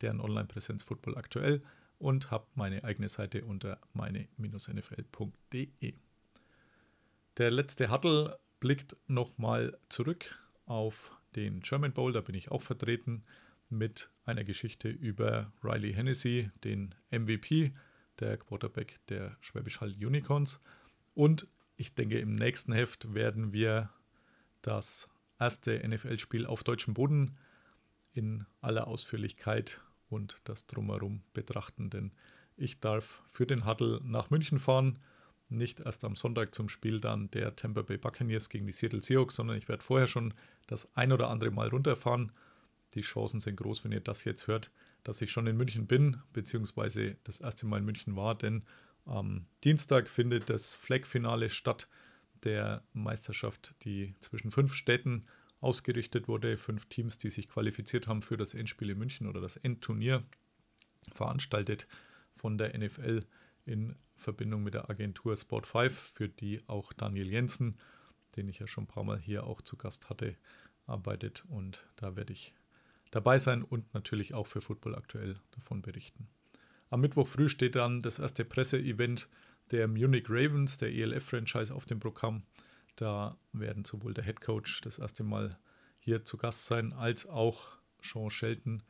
deren Online-Präsenz Football aktuell und habe meine eigene Seite unter meine-nfl.de. Der letzte Huddle blickt nochmal zurück auf den German Bowl, da bin ich auch vertreten mit einer Geschichte über Riley Hennessy, den MVP, der Quarterback der Schwäbisch Hall Unicorns. Und ich denke, im nächsten Heft werden wir das erste NFL-Spiel auf deutschem Boden in aller Ausführlichkeit und das drumherum betrachten, denn ich darf für den Huddle nach München fahren, nicht erst am Sonntag zum Spiel dann der Tampa Bay Buccaneers gegen die Seattle Seahawks, sondern ich werde vorher schon das ein oder andere Mal runterfahren. Die Chancen sind groß, wenn ihr das jetzt hört, dass ich schon in München bin, beziehungsweise das erste Mal in München war, denn am Dienstag findet das Flag-Finale statt der Meisterschaft, die zwischen fünf Städten ausgerichtet wurde. Fünf Teams, die sich qualifiziert haben für das Endspiel in München oder das Endturnier, veranstaltet von der NFL in Verbindung mit der Agentur Sport 5, für die auch Daniel Jensen, den ich ja schon ein paar Mal hier auch zu Gast hatte, arbeitet. Und da werde ich dabei sein und natürlich auch für Football aktuell davon berichten. Am Mittwoch früh steht dann das erste Presseevent der Munich Ravens, der ELF-Franchise, auf dem Programm. Da werden sowohl der Head Coach das erste Mal hier zu Gast sein, als auch Sean Shelton,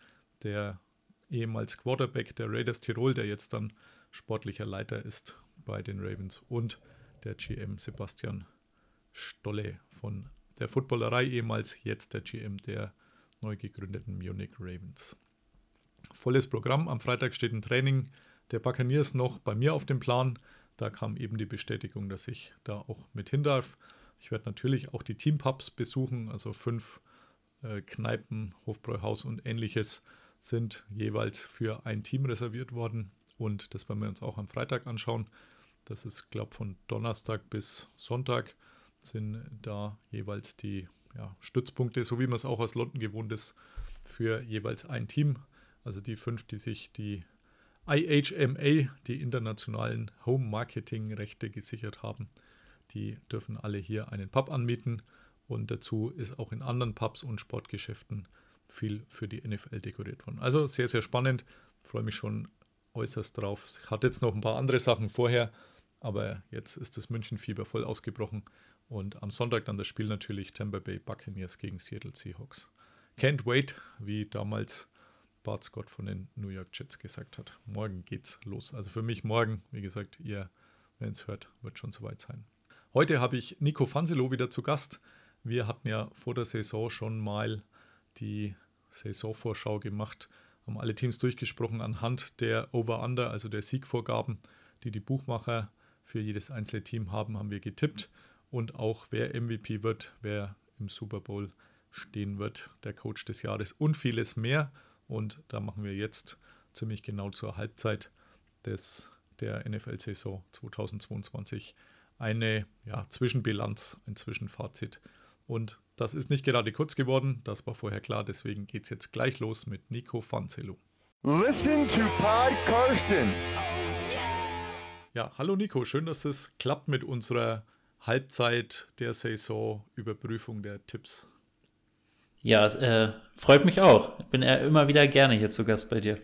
der ehemals Quarterback der Raiders Tirol, der jetzt dann sportlicher Leiter ist bei den Ravens und der GM Sebastian Stolle von der Footballerei, ehemals jetzt der GM der neu gegründeten Munich Ravens. Volles Programm. Am Freitag steht ein Training der Buccaneers noch bei mir auf dem Plan. Da kam eben die Bestätigung, dass ich da auch mit hin darf. Ich werde natürlich auch die Teampubs besuchen, also fünf äh, Kneipen, Hofbräuhaus und ähnliches sind jeweils für ein Team reserviert worden. Und das werden wir uns auch am Freitag anschauen. Das ist, glaube ich, von Donnerstag bis Sonntag sind da jeweils die ja, Stützpunkte, so wie man es auch aus London gewohnt ist, für jeweils ein Team. Also die fünf, die sich die IHMA, die internationalen Home Marketing Rechte gesichert haben. Die dürfen alle hier einen Pub anmieten und dazu ist auch in anderen Pubs und Sportgeschäften viel für die NFL dekoriert worden. Also sehr, sehr spannend. Freue mich schon äußerst drauf. Ich hatte jetzt noch ein paar andere Sachen vorher, aber jetzt ist das München-Fieber voll ausgebrochen und am Sonntag dann das Spiel natürlich Tampa Bay Buccaneers gegen Seattle Seahawks. Can't wait, wie damals Bart Scott von den New York Jets gesagt hat. Morgen geht's los. Also für mich morgen, wie gesagt, ihr, wenn es hört, wird schon soweit sein. Heute habe ich Nico Fanselo wieder zu Gast. Wir hatten ja vor der Saison schon mal die Saisonvorschau gemacht, haben alle Teams durchgesprochen anhand der Over-Under, also der Siegvorgaben, die die Buchmacher für jedes einzelne Team haben, haben wir getippt und auch wer MVP wird, wer im Super Bowl stehen wird, der Coach des Jahres und vieles mehr. Und da machen wir jetzt ziemlich genau zur Halbzeit des, der NFL-Saison 2022 eine ja, Zwischenbilanz, ein Zwischenfazit. Und das ist nicht gerade kurz geworden, das war vorher klar, deswegen geht es jetzt gleich los mit Nico Fanzelo. Listen to Pod Karsten. Ja, hallo Nico, schön, dass es klappt mit unserer Halbzeit der Saison Überprüfung der Tipps. Ja, äh, freut mich auch. Ich bin äh, immer wieder gerne hier zu Gast bei dir.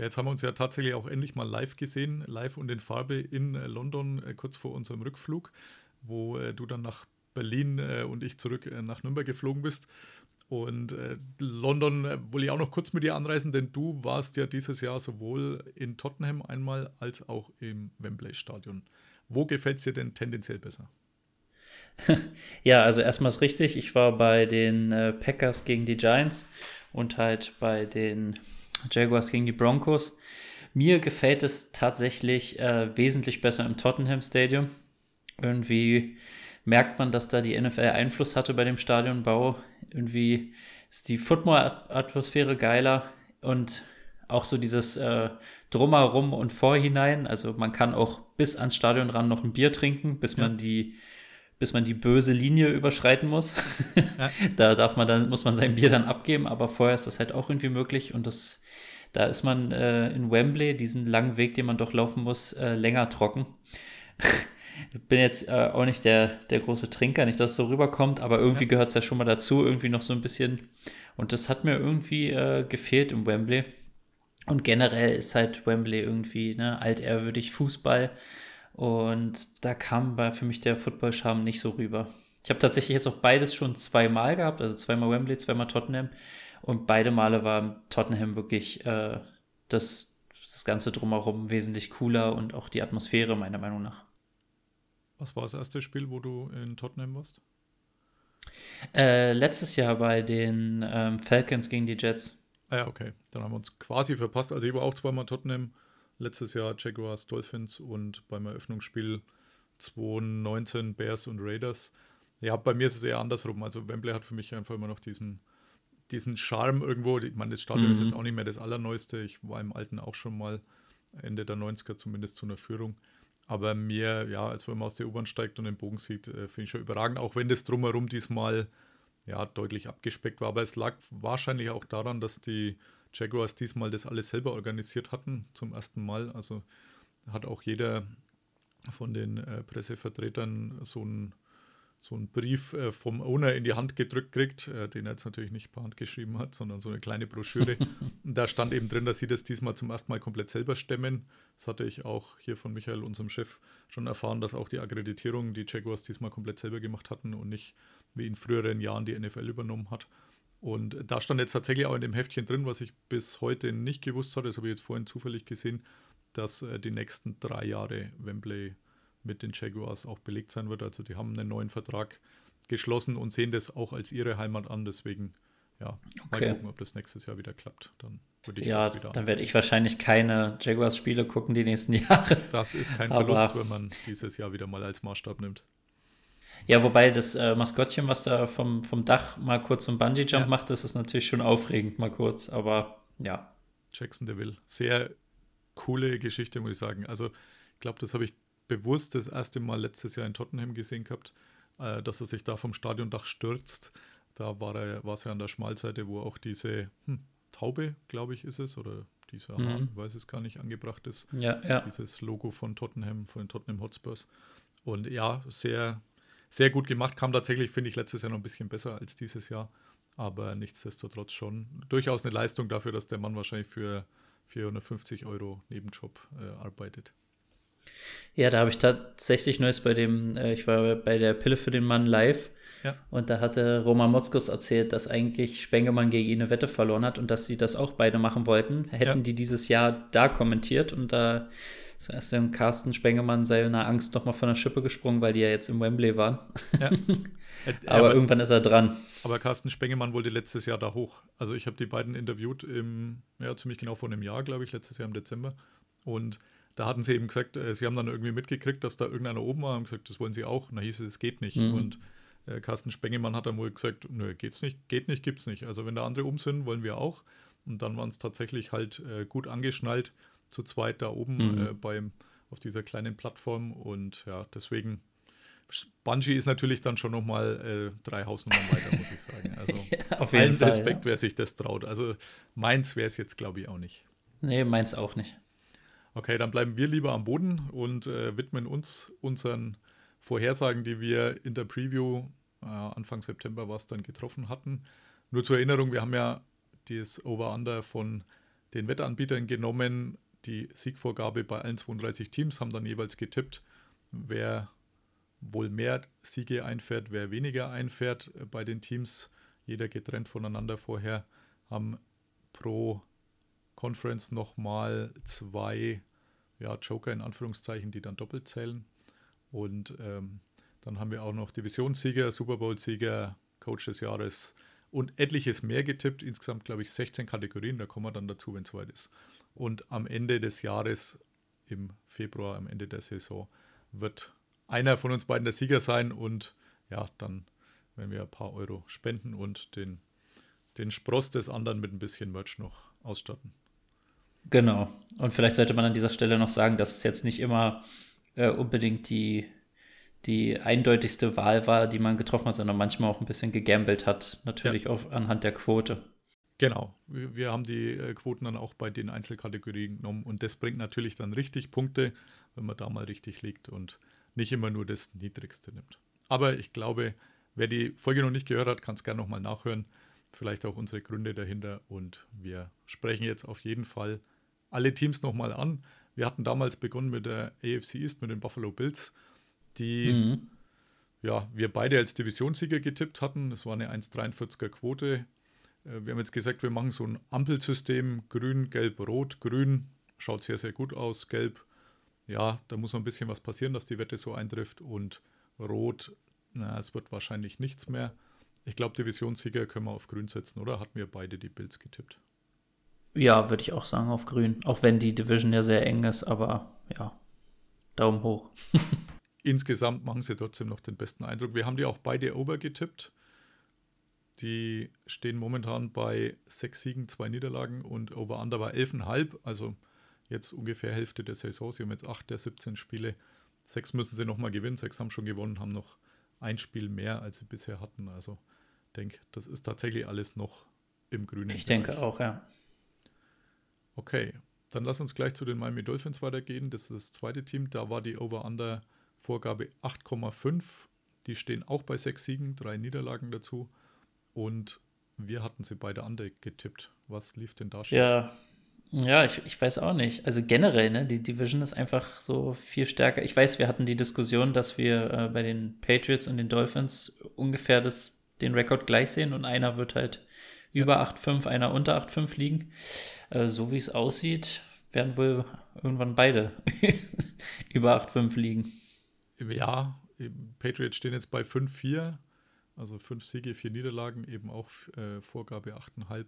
Ja, jetzt haben wir uns ja tatsächlich auch endlich mal live gesehen, live und in Farbe in äh, London, äh, kurz vor unserem Rückflug, wo äh, du dann nach Berlin äh, und ich zurück nach Nürnberg geflogen bist. Und London wollte ich auch noch kurz mit dir anreisen, denn du warst ja dieses Jahr sowohl in Tottenham einmal als auch im Wembley Stadion. Wo gefällt es dir denn tendenziell besser? ja, also erstmal ist richtig. Ich war bei den äh, Packers gegen die Giants und halt bei den Jaguars gegen die Broncos. Mir gefällt es tatsächlich äh, wesentlich besser im Tottenham Stadium. Irgendwie merkt man, dass da die NFL Einfluss hatte bei dem Stadionbau. Irgendwie ist die Football-Atmosphäre geiler und auch so dieses äh, Drumherum und Vorhinein. Also man kann auch bis ans Stadion ran noch ein Bier trinken, bis ja. man die bis man die böse Linie überschreiten muss. Ja. da darf man dann, muss man sein Bier dann abgeben, aber vorher ist das halt auch irgendwie möglich und das, da ist man äh, in Wembley, diesen langen Weg, den man doch laufen muss, äh, länger trocken. ich bin jetzt äh, auch nicht der, der große Trinker, nicht, dass es so rüberkommt, aber irgendwie ja. gehört es ja schon mal dazu, irgendwie noch so ein bisschen. Und das hat mir irgendwie äh, gefehlt im Wembley. Und generell ist halt Wembley irgendwie ne, altehrwürdig Fußball. Und da kam bei, für mich der Football-Charme nicht so rüber. Ich habe tatsächlich jetzt auch beides schon zweimal gehabt, also zweimal Wembley, zweimal Tottenham. Und beide Male war Tottenham wirklich äh, das, das Ganze drumherum wesentlich cooler und auch die Atmosphäre, meiner Meinung nach. Was war das erste Spiel, wo du in Tottenham warst? Äh, letztes Jahr bei den ähm, Falcons gegen die Jets. Ah ja, okay. Dann haben wir uns quasi verpasst. Also ich war auch zweimal Tottenham letztes Jahr Jaguars, Dolphins und beim Eröffnungsspiel 2019 Bears und Raiders. Ja, bei mir ist es eher andersrum. Also Wembley hat für mich einfach immer noch diesen, diesen Charme irgendwo. Ich meine, das Stadion mhm. ist jetzt auch nicht mehr das Allerneueste. Ich war im Alten auch schon mal Ende der 90er zumindest zu einer Führung. Aber mir, ja, als man aus der U-Bahn steigt und den Bogen sieht, äh, finde ich schon überragend. Auch wenn das drumherum diesmal ja, deutlich abgespeckt war. Aber es lag wahrscheinlich auch daran, dass die Jaguars diesmal das alles selber organisiert hatten, zum ersten Mal. Also hat auch jeder von den äh, Pressevertretern so einen so Brief äh, vom Owner in die Hand gedrückt kriegt, äh, den er jetzt natürlich nicht per Hand geschrieben hat, sondern so eine kleine Broschüre. da stand eben drin, dass sie das diesmal zum ersten Mal komplett selber stemmen. Das hatte ich auch hier von Michael, unserem Chef, schon erfahren, dass auch die Akkreditierung die Jaguars diesmal komplett selber gemacht hatten und nicht wie in früheren Jahren die NFL übernommen hat. Und da stand jetzt tatsächlich auch in dem Heftchen drin, was ich bis heute nicht gewusst hatte, das habe ich jetzt vorhin zufällig gesehen, dass äh, die nächsten drei Jahre Wembley mit den Jaguars auch belegt sein wird. Also die haben einen neuen Vertrag geschlossen und sehen das auch als ihre Heimat an. Deswegen, ja, okay. mal gucken, ob das nächstes Jahr wieder klappt. Dann würde ich ja, das wieder dann werde ich wahrscheinlich keine Jaguars-Spiele gucken die nächsten Jahre. Das ist kein Verlust, wenn man dieses Jahr wieder mal als Maßstab nimmt. Ja, wobei das äh, Maskottchen, was da vom, vom Dach mal kurz so einen Bungee-Jump ja. macht, das ist natürlich schon aufregend, mal kurz, aber ja. Jackson Deville. Sehr coole Geschichte, muss ich sagen. Also, ich glaube, das habe ich bewusst das erste Mal letztes Jahr in Tottenham gesehen gehabt, äh, dass er sich da vom Stadiondach stürzt. Da war er, war es ja an der Schmalseite, wo auch diese hm, Taube, glaube ich, ist es, oder dieser mhm. Hahn, weiß es gar nicht, angebracht ist. Ja, ja. Dieses Logo von Tottenham, von Tottenham Hotspurs. Und ja, sehr, sehr gut gemacht. Kam tatsächlich, finde ich, letztes Jahr noch ein bisschen besser als dieses Jahr. Aber nichtsdestotrotz schon durchaus eine Leistung dafür, dass der Mann wahrscheinlich für 450 Euro Nebenjob äh, arbeitet. Ja, da habe ich tatsächlich Neues bei dem, äh, ich war bei der Pille für den Mann live. Ja. Und da hatte Roman Motzkos erzählt, dass eigentlich Spengemann gegen ihn eine Wette verloren hat und dass sie das auch beide machen wollten. Hätten ja. die dieses Jahr da kommentiert und da das heißt, dem Carsten Spengemann sei in der Angst nochmal von der Schippe gesprungen, weil die ja jetzt im Wembley waren. Ja. aber, aber, irgendwann ist er dran. Aber Carsten Spengemann wollte letztes Jahr da hoch. Also ich habe die beiden interviewt im, ja, ziemlich genau vor einem Jahr, glaube ich, letztes Jahr im Dezember. Und da hatten sie eben gesagt, äh, sie haben dann irgendwie mitgekriegt, dass da irgendeiner oben war und gesagt, das wollen sie auch. Und da hieß es, es geht nicht. Mhm. Und äh, Carsten Spengemann hat dann wohl gesagt, nö, geht's nicht, geht nicht, gibt's nicht. Also wenn da andere oben sind, wollen wir auch. Und dann waren es tatsächlich halt äh, gut angeschnallt zu zweit da oben mhm. äh, beim, auf dieser kleinen Plattform. Und ja, deswegen, Bungie ist natürlich dann schon nochmal äh, drei Hausnummern weiter, muss ich sagen. Also ja, auf jeden allen Fall, Respekt, ja. wer sich das traut. Also meins wäre es jetzt, glaube ich, auch nicht. Nee, meins auch nicht. Okay, dann bleiben wir lieber am Boden und äh, widmen uns unseren Vorhersagen, die wir in der Preview äh, Anfang September was dann getroffen hatten. Nur zur Erinnerung, wir haben ja das Over-Under von den Wettanbietern genommen die Siegvorgabe bei allen 32 Teams, haben dann jeweils getippt, wer wohl mehr Siege einfährt, wer weniger einfährt bei den Teams. Jeder getrennt voneinander vorher, haben pro Conference nochmal zwei ja, Joker in Anführungszeichen, die dann doppelt zählen. Und ähm, dann haben wir auch noch Divisionssieger, Super Bowl-Sieger, Coach des Jahres und etliches mehr getippt. Insgesamt, glaube ich, 16 Kategorien. Da kommen wir dann dazu, wenn es soweit ist. Und am Ende des Jahres, im Februar, am Ende der Saison, wird einer von uns beiden der Sieger sein. Und ja, dann werden wir ein paar Euro spenden und den, den Spross des anderen mit ein bisschen Merch noch ausstatten. Genau. Und vielleicht sollte man an dieser Stelle noch sagen, dass es jetzt nicht immer äh, unbedingt die, die eindeutigste Wahl war, die man getroffen hat, sondern manchmal auch ein bisschen gegambelt hat, natürlich ja. auch anhand der Quote. Genau, wir, wir haben die äh, Quoten dann auch bei den Einzelkategorien genommen und das bringt natürlich dann richtig Punkte, wenn man da mal richtig liegt und nicht immer nur das Niedrigste nimmt. Aber ich glaube, wer die Folge noch nicht gehört hat, kann es gerne nochmal nachhören. Vielleicht auch unsere Gründe dahinter und wir sprechen jetzt auf jeden Fall alle Teams nochmal an. Wir hatten damals begonnen mit der AFC East, mit den Buffalo Bills, die mhm. ja, wir beide als Divisionssieger getippt hatten. Es war eine 1,43er Quote äh, wir haben jetzt gesagt, wir machen so ein Ampelsystem, grün, gelb, rot, grün, schaut sehr, sehr gut aus, gelb, ja, da muss noch ein bisschen was passieren, dass die Wette so eintrifft und rot, na, es wird wahrscheinlich nichts mehr. Ich glaube, Divisionssieger können wir auf grün setzen, oder? Hatten wir beide die Bills getippt? Ja, würde ich auch sagen, auf grün. Auch wenn die Division ja sehr eng ist, aber ja, Daumen hoch. Insgesamt machen sie trotzdem noch den besten Eindruck. Wir haben die auch beide over getippt. Die stehen momentan bei sechs Siegen, zwei Niederlagen und Over-Under war 11,5. Also jetzt ungefähr Hälfte der Saison. Sie haben jetzt acht der 17 Spiele. Sechs müssen sie nochmal gewinnen. Sechs haben schon gewonnen, haben noch ein Spiel mehr, als sie bisher hatten. Also ich denke, das ist tatsächlich alles noch im grünen. Ich Bereich. denke auch, ja. Okay, dann lass uns gleich zu den Miami Dolphins weitergehen. Das ist das zweite Team. Da war die Over-Under-Vorgabe 8,5. Die stehen auch bei sechs Siegen, drei Niederlagen dazu. Und wir hatten sie beide andere getippt. Was lief denn da schon? Ja, ja, ich, ich weiß auch nicht. Also generell, ne, die Division ist einfach so viel stärker. Ich weiß, wir hatten die Diskussion, dass wir äh, bei den Patriots und den Dolphins ungefähr das, den Rekord gleich sehen und einer wird halt. Über 8,5, einer unter 8,5 liegen. Äh, so wie es aussieht, werden wohl irgendwann beide über 8,5 liegen. Ja, Patriots stehen jetzt bei 5,4 also fünf Siege, vier Niederlagen, eben auch äh, Vorgabe 8,5.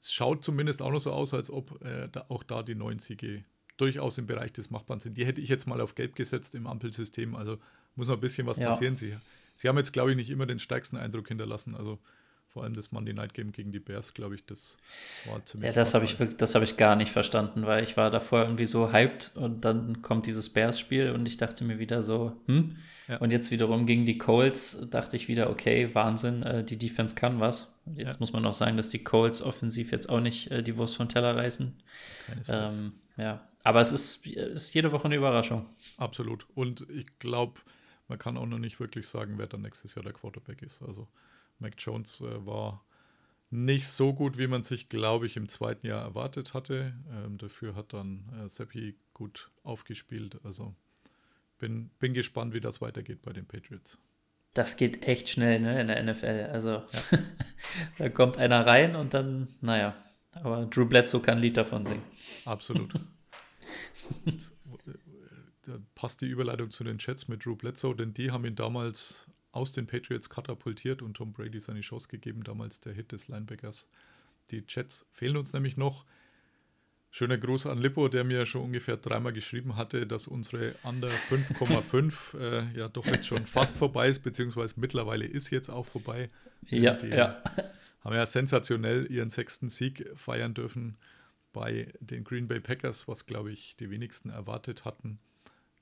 Es schaut zumindest auch noch so aus, als ob äh, da, auch da die neun Siege durchaus im Bereich des Machbaren sind. Die hätte ich jetzt mal auf Gelb gesetzt im Ampelsystem. Also muss noch ein bisschen was ja. passieren. Sie, sie haben jetzt, glaube ich, nicht immer den stärksten Eindruck hinterlassen. Also vor allem das Monday Night Game gegen die Bears, glaube ich, das war ziemlich. Ja, das habe ich, das hab ich gar nicht verstanden, weil ich war davor irgendwie so hyped und dann kommt dieses Bears-Spiel und ich dachte mir wieder so, hm? Ja. Und jetzt wiederum gegen die Colts dachte ich wieder, okay, Wahnsinn, äh, die Defense kann was. Jetzt ja. muss man auch sagen, dass die Colts offensiv jetzt auch nicht äh, die Wurst von Teller reißen. Ähm, ja, aber es ist, ist jede Woche eine Überraschung. Absolut. Und ich glaube, man kann auch noch nicht wirklich sagen, wer dann nächstes Jahr der Quarterback ist. Also Mac Jones äh, war nicht so gut, wie man sich, glaube ich, im zweiten Jahr erwartet hatte. Ähm, dafür hat dann äh, Seppi gut aufgespielt. Also bin, bin gespannt, wie das weitergeht bei den Patriots. Das geht echt schnell ne, in der NFL. Also ja. da kommt einer rein und dann, naja, aber Drew Bledsoe kann ein Lied davon singen. Absolut. da passt die Überleitung zu den Chats mit Drew Bledsoe, denn die haben ihn damals aus den Patriots katapultiert und Tom Brady seine Chance gegeben, damals der Hit des Linebackers. Die Jets fehlen uns nämlich noch. Schöner Gruß an Lippo, der mir schon ungefähr dreimal geschrieben hatte, dass unsere Under 5,5 äh, ja doch jetzt schon fast vorbei ist, beziehungsweise mittlerweile ist jetzt auch vorbei. Ja, die ja. Haben ja sensationell ihren sechsten Sieg feiern dürfen bei den Green Bay Packers, was glaube ich die wenigsten erwartet hatten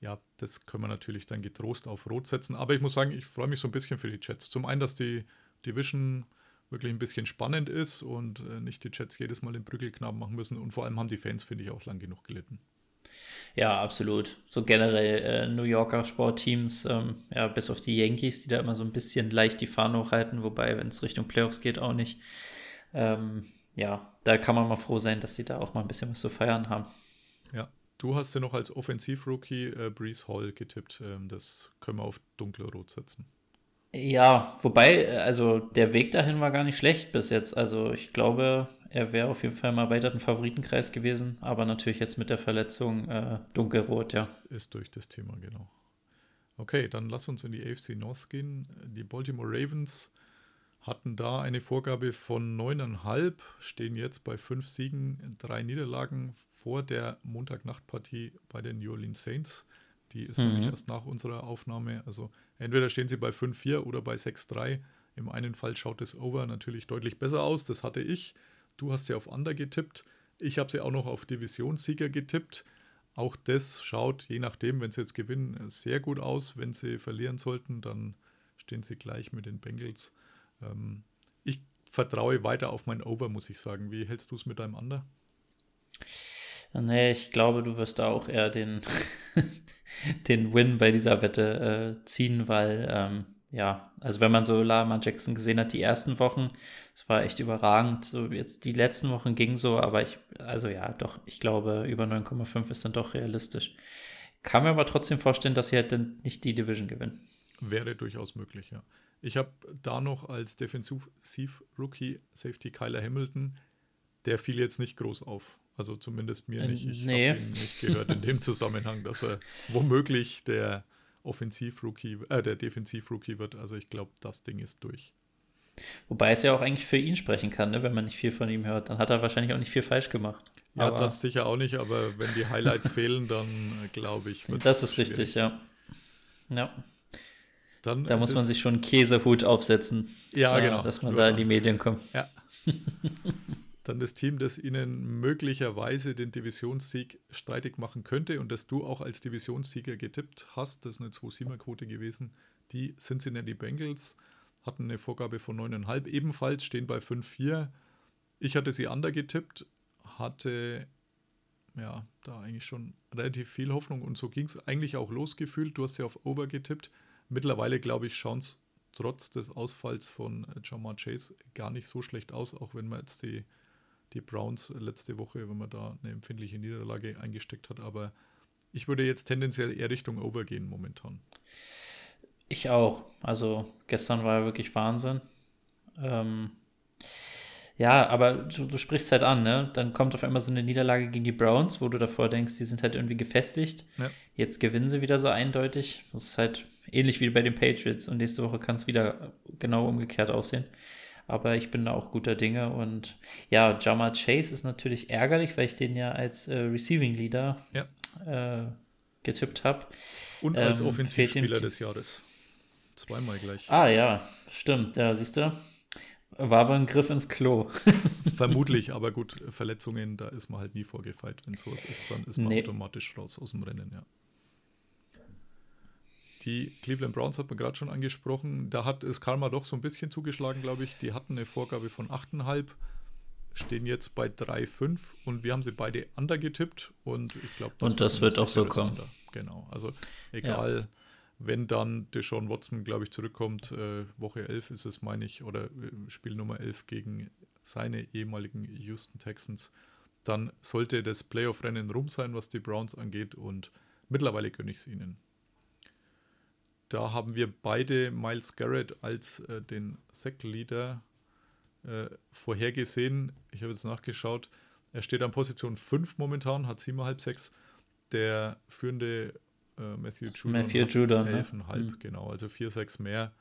ja, das können wir natürlich dann getrost auf Rot setzen. Aber ich muss sagen, ich freue mich so ein bisschen für die Jets. Zum einen, dass die Division wirklich ein bisschen spannend ist und äh, nicht die Jets jedes Mal den Brückelknaben machen müssen. Und vor allem haben die Fans, finde ich, auch lang genug gelitten. Ja, absolut. So generell äh, New Yorker Sportteams, ähm, ja, bis auf die Yankees, die da immer so ein bisschen leicht die Fahne hochhalten, wobei, wenn es Richtung Playoffs geht, auch nicht. Ähm, ja, da kann man mal froh sein, dass sie da auch mal ein bisschen was zu feiern haben. Ja, Du hast ja noch als Offensiv-Rookie äh, Breeze Hall getippt. Ähm, das können wir auf dunkle Rot setzen. Ja, wobei, äh, also der Weg dahin war gar nicht schlecht bis jetzt. Also ich glaube, er wäre auf jeden Fall mal weiter ein Favoritenkreis gewesen, aber natürlich jetzt mit der Verletzung äh, dunkelrot, ja. Ist, ist durch das Thema, genau. Okay, dann lass uns in die AFC North gehen. Die Baltimore Ravens hatten da eine Vorgabe von 9,5, stehen jetzt bei fünf Siegen, drei Niederlagen vor der Montagnachtpartie bei den New Orleans Saints. Die ist mhm. nämlich erst nach unserer Aufnahme. Also entweder stehen sie bei 5-4 oder bei 6-3. Im einen Fall schaut das Over natürlich deutlich besser aus. Das hatte ich. Du hast ja auf Under getippt. Ich habe sie auch noch auf Divisionssieger getippt. Auch das schaut, je nachdem, wenn sie jetzt gewinnen, sehr gut aus. Wenn sie verlieren sollten, dann stehen sie gleich mit den Bengals. Ähm, ich vertraue weiter auf mein Over, muss ich sagen. Wie hältst du es mit deinem Under? Nee, ich glaube, du wirst da auch eher den, den Win bei dieser Wette äh, ziehen, weil, ähm, ja, also wenn man so Lama Jackson gesehen hat, die ersten Wochen, es war echt überragend. So jetzt die letzten Wochen ging so, aber ich, also ja, doch, ich glaube, über 9,5 ist dann doch realistisch. Kann mir aber trotzdem vorstellen, dass sie halt dann nicht die Division gewinnen. Wäre durchaus möglich, ja. Ich habe da noch als Defensiv-Rookie Safety Kyler Hamilton, der fiel jetzt nicht groß auf. Also zumindest mir Äh, nicht. Ich nee. habe ihn nicht gehört in dem Zusammenhang, dass er womöglich der Offensiv-Rookie, äh, der Defensiv-Rookie wird. Also ich glaube, das Ding ist durch. Wobei es ja auch eigentlich für ihn sprechen kann, ne? wenn man nicht viel von ihm hört. Dann hat er wahrscheinlich auch nicht viel falsch gemacht. Ja, Aber das sicher auch nicht, aber wenn die Highlights fehlen, dann äh, glaube ich, das ist schwierig. richtig, ja. Ja, Dann da muss man sich schon einen Käsehut aufsetzen, Ja, da, genau. dass man Nur da in dann. die Medien kommt. Ja. Dann das Team, das ihnen möglicherweise den Divisionssieg streitig machen könnte und das du auch als Divisionssieger getippt hast, das ist eine 2-7er-Quote gewesen, die Cincinnati Bengals hatten eine Vorgabe von 9,5 ebenfalls, stehen bei 5-4. Ich hatte sie under getippt, hatte ja da eigentlich schon relativ viel Hoffnung und so ging es eigentlich auch losgefühlt. Du hast ja auf Over getippt. Mittlerweile, glaube ich, schauen es trotz des Ausfalls von Jamar Chase gar nicht so schlecht aus, auch wenn man jetzt die, die Browns letzte Woche, wenn man da eine empfindliche Niederlage eingesteckt hat. Aber ich würde jetzt tendenziell eher Richtung Over gehen momentan. Ich auch. Also gestern war ja wirklich Wahnsinn. Ähm, ja, aber du, du sprichst halt an, ne? Dann kommt auf einmal so eine Niederlage gegen die Browns, wo du davor denkst, die sind halt irgendwie gefestigt. Ja. Jetzt gewinnen sie wieder so eindeutig. Das ist halt ähnlich wie bei den Patriots und nächste Woche kann es wieder genau umgekehrt aussehen. Aber ich bin da auch guter Dinge und ja, Jamar Chase ist natürlich ärgerlich, weil ich den ja als äh, Receiving Leader Ja. äh, getippt habe. Und als Ähm, Offensivspieler des Jahres. Zweimal gleich. Ah ja, stimmt. Ja, siehst du. War aber ein Griff ins Klo. Vermutlich, aber gut, Verletzungen, da ist man halt nie vorgefeit. Wenn sowas ist, dann ist man Nee. automatisch raus aus dem Rennen, ja. Die Cleveland Browns hat man gerade schon angesprochen. Da hat es Karma doch so ein bisschen zugeschlagen, glaube ich. Die hatten eine Vorgabe von 8,5, stehen jetzt bei 3,5 und wir haben sie beide under getippt und ich glaube, Und das wird auch so kommen. Under. Genau, also egal, wenn dann Deshaun Watson, glaube ich, zurückkommt, äh, Woche 11 ist es, meine ich, oder äh, Spiel Nummer 11 gegen seine ehemaligen Houston Texans, dann sollte das Playoff-Rennen rum sein, was die Browns angeht und mittlerweile gönne ich es ihnen. Da haben wir beide Miles Garrett als äh, den Sack-Leader äh, vorhergesehen. Ich habe jetzt nachgeschaut. Er steht an Position 5 momentan, hat 7,5 6. Der führende äh, Matthew Judon Matthew Judon, ne? 11,5, Mhm. genau. Also 4, 6 mehr.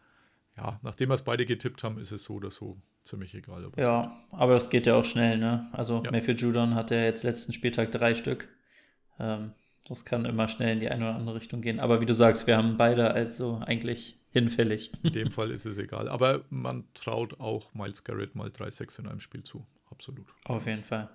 Ja, nachdem wir es beide getippt haben, ist es so oder so ziemlich egal. Ja, aber das geht ja auch schnell, ne? Also Ja. Matthew Judon hat ja jetzt letzten Spieltag drei Stück. Ähm, das kann immer schnell in die eine oder andere Richtung gehen. Aber wie du sagst, wir haben beide also eigentlich hinfällig. In dem Fall ist es egal. Aber man traut auch Miles Garrett mal 3-6 in einem Spiel zu. Absolut. Auf jeden Fall.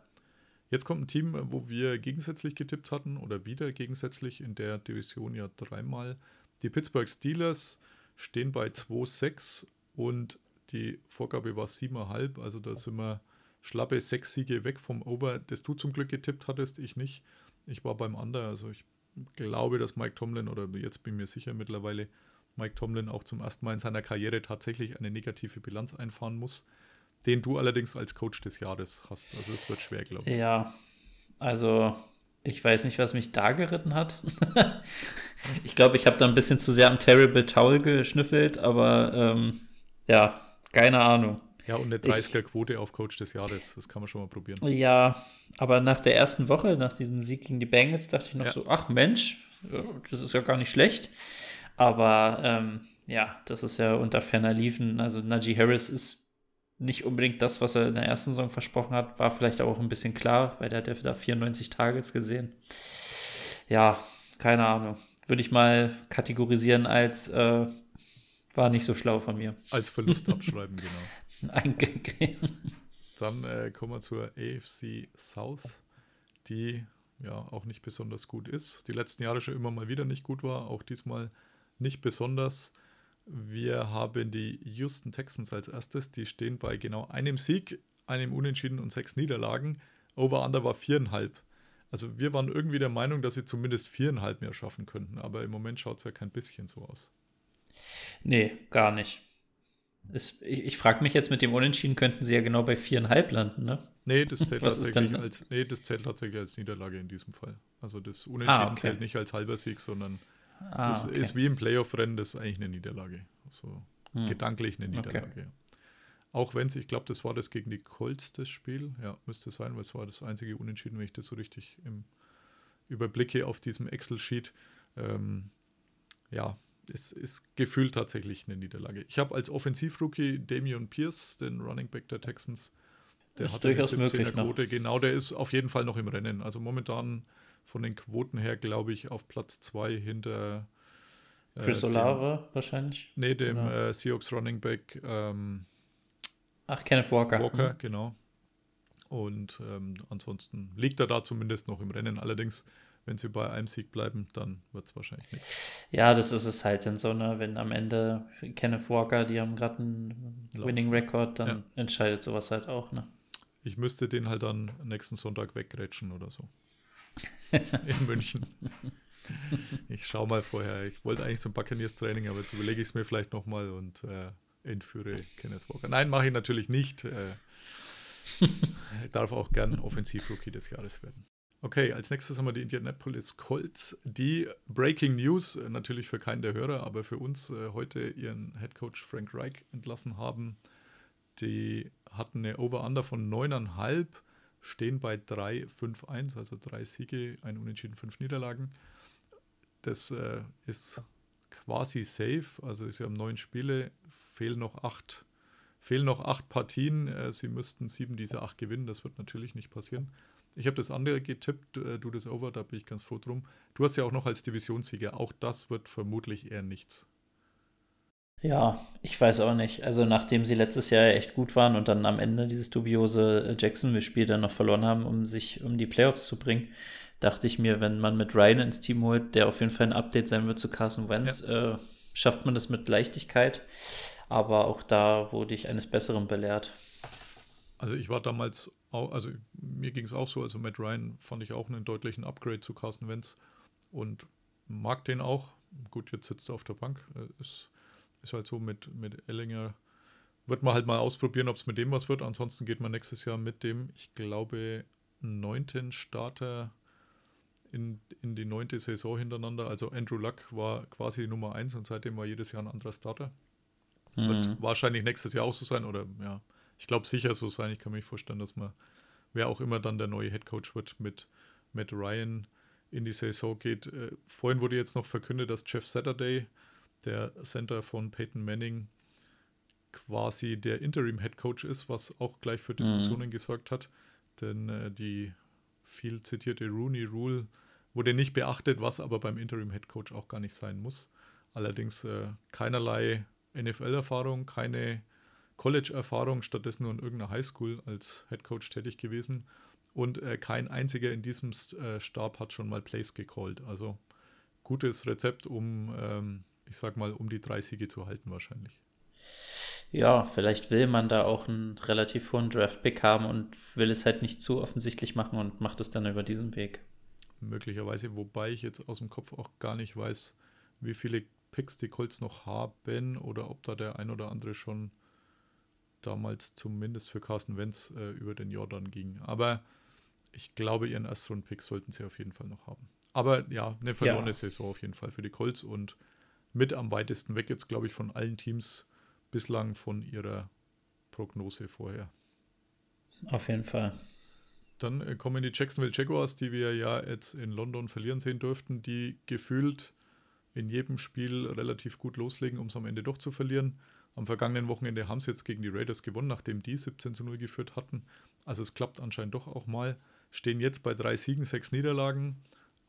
Jetzt kommt ein Team, wo wir gegensätzlich getippt hatten oder wieder gegensätzlich in der Division ja dreimal. Die Pittsburgh Steelers stehen bei 2-6 und die Vorgabe war 7,5. Also da sind wir schlappe sechs Siege weg vom Over, das du zum Glück getippt hattest, ich nicht. Ich war beim Under. Also ich glaube, dass Mike Tomlin, oder jetzt bin ich mir sicher mittlerweile, Mike Tomlin auch zum ersten Mal in seiner Karriere tatsächlich eine negative Bilanz einfahren muss, den du allerdings als Coach des Jahres hast. Also es wird schwer, glaube ich. Ja, also ich weiß nicht, was mich da geritten hat. ich glaube, ich habe da ein bisschen zu sehr am Terrible Towel geschnüffelt, aber ähm, ja, keine Ahnung. Ja, und eine 30er-Quote auf Coach des Jahres, das kann man schon mal probieren. Ja, aber nach der ersten Woche, nach diesem Sieg gegen die Bengals, dachte ich noch Ja. so, ach Mensch, das ist ja gar nicht schlecht. Aber ähm, ja, das ist ja unter ferner Liefen. Also Najee Harris ist nicht unbedingt das, was er in der ersten Saison versprochen hat. War vielleicht auch ein bisschen klar, weil der hat ja da 94 Targets gesehen. Ja, keine Ahnung. Würde ich mal kategorisieren als äh, war nicht so schlau von mir. Als Verlust abschreiben, genau. Ein- Dann äh, kommen wir zur AFC South, die ja auch nicht besonders gut ist. Die letzten Jahre schon immer mal wieder nicht gut war, auch diesmal nicht besonders. Wir haben die Houston Texans als erstes, die stehen bei genau einem Sieg, einem Unentschieden und sechs Niederlagen. Over-Under war viereinhalb. Also wir waren irgendwie der Meinung, dass sie zumindest viereinhalb mehr schaffen könnten, aber im Moment schaut es ja kein bisschen so aus. Nee, gar nicht. Es, ich ich frage mich jetzt mit dem Unentschieden, könnten sie ja genau bei viereinhalb landen, ne? Nee, das zählt, Was ist tatsächlich denn- als, nee, das zählt tatsächlich als Niederlage in diesem Fall. Also das Ah, Unentschieden okay. zählt nicht als halber Sieg, sondern Ah, das okay. ist wie im Playoff-Rennen, das ist eigentlich eine Niederlage. Also Hm. gedanklich eine Okay. Niederlage. ja. Auch wenn es, ich glaube, das war das gegen die Colts, das Spiel. Ja, müsste sein, weil es war das einzige Unentschieden, wenn ich das so richtig im überblicke auf diesem Excel-Sheet. Ähm, ja, es ist gefühlt tatsächlich eine Niederlage. Ich habe als Offensivrookie Damian Pierce, den Running Back der Texans. Der Ist hat eine durchaus 17er möglich noch. Quote. Genau, der ist auf jeden Fall noch im Rennen. Also momentan von den Quoten her, glaube ich, auf Platz 2 hinter äh, Chris Olave wahrscheinlich. Nee, dem äh, Seahawks Running Back ähm, Ach, Kenneth Walker. Walker, genau. Und ähm, ansonsten liegt er da zumindest noch im Rennen. Allerdings, wenn sie bei einem Sieg bleiben, dann wird es wahrscheinlich nichts. Ja, das ist es halt in so einer, wenn am Ende Kenneth Walker, die haben gerade einen Lauf. Winning Record, dann Ja. entscheidet sowas halt auch, ne? Ich müsste den halt dann nächsten Sonntag weggrätschen oder so. In München. Ich schaue mal vorher. Ich wollte eigentlich zum Buccaneers Training, aber jetzt überlege ich es mir vielleicht nochmal und äh, entführe Kenneth Walker. Nein, mache ich natürlich nicht. Äh, darf auch gern Offensiv-Rookie des Jahres werden. Okay, als nächstes haben wir die Indianapolis Colts. Die Breaking News, äh, natürlich für keinen der Hörer, aber für uns äh, heute ihren Head Coach Frank Reich entlassen haben. Die hatten eine Over-Under von 9,5, stehen bei 3-5-1, also drei Siege, ein Unentschieden, fünf Niederlagen. Das äh, ist quasi safe, also sie haben neun Spiele, fehlen noch acht, fehlen noch acht Partien. Äh, sie müssten sieben dieser acht gewinnen, das wird natürlich nicht passieren. Ich habe das andere getippt, äh, du das Over, da bin ich ganz froh drum. Du hast ja auch noch als Divisionssieger, auch das wird vermutlich eher nichts. Ja, ich weiß auch nicht. Also nachdem sie letztes Jahr echt gut waren und dann am Ende dieses dubiose Jacksonville-Spiel dann noch verloren haben, um sich um die Playoffs zu bringen, dachte ich mir, wenn man mit Ryan ins Team holt, der auf jeden Fall ein Update sein wird zu Carson Wentz, äh, schafft man das mit Leichtigkeit. Aber auch da wurde ich eines Besseren belehrt. Also ich war damals also mir ging es auch so, also Matt Ryan fand ich auch einen deutlichen Upgrade zu Carson Wentz und mag den auch. Gut, jetzt sitzt er auf der Bank. Äh, Ist, ist halt so mit, mit Ellinger. Wird man halt mal ausprobieren, ob es mit dem was wird. Ansonsten geht man nächstes Jahr mit dem, ich glaube, neunten Starter in, in die neunte Saison hintereinander. Also Andrew Luck war quasi die Nummer eins und seitdem war jedes Jahr ein anderer Starter. Wird Mhm. wahrscheinlich nächstes Jahr auch so sein oder ja, ich glaube sicher so sein. Ich kann mir nicht vorstellen, dass man, wer auch immer dann der neue Head Coach wird, mit Matt Ryan in die Saison geht. Äh, vorhin wurde jetzt noch verkündet, dass Jeff Saturday, der Center von Peyton Manning, quasi der Interim Head Coach ist, was auch gleich für Diskussionen gesorgt hat. Denn äh, die viel zitierte Rooney Rule wurde nicht beachtet, was aber beim Interim Head Coach auch gar nicht sein muss. Allerdings äh, keinerlei NFL-Erfahrung, keine College-Erfahrung, stattdessen nur in irgendeiner Highschool als Head Coach tätig gewesen. Und äh, kein einziger in diesem äh, Stab hat schon mal Plays gecallt. Also gutes Rezept, um, ähm, ich sag mal, um die drei Siege zu halten wahrscheinlich. Ja, vielleicht will man da auch einen relativ hohen Draft-Pick haben und will es halt nicht zu offensichtlich machen und macht es dann über diesen Weg. Möglicherweise, wobei ich jetzt aus dem Kopf auch gar nicht weiß, wie viele Picks die Colts noch haben oder ob da der ein oder andere schon damals zumindest für Carsten Wentz äh, über den Jordan ging. Aber ich glaube, ihren Erstrunden-Pick sollten sie auf jeden Fall noch haben. Aber ja, eine verlorene Ja. Saison auf jeden Fall für die Colts und mit am weitesten weg jetzt, glaube ich, von allen Teams bislang von ihrer Prognose vorher. Auf jeden Fall. Dann äh, kommen die Jacksonville Jaguars, die wir ja jetzt in London verlieren sehen durften, die gefühlt in jedem Spiel relativ gut loslegen, um es am Ende doch zu verlieren. Am vergangenen Wochenende haben sie jetzt gegen die Raiders gewonnen, nachdem die 17 zu 0 geführt hatten. Also es klappt anscheinend doch auch mal. Stehen jetzt bei drei Siegen, sechs Niederlagen.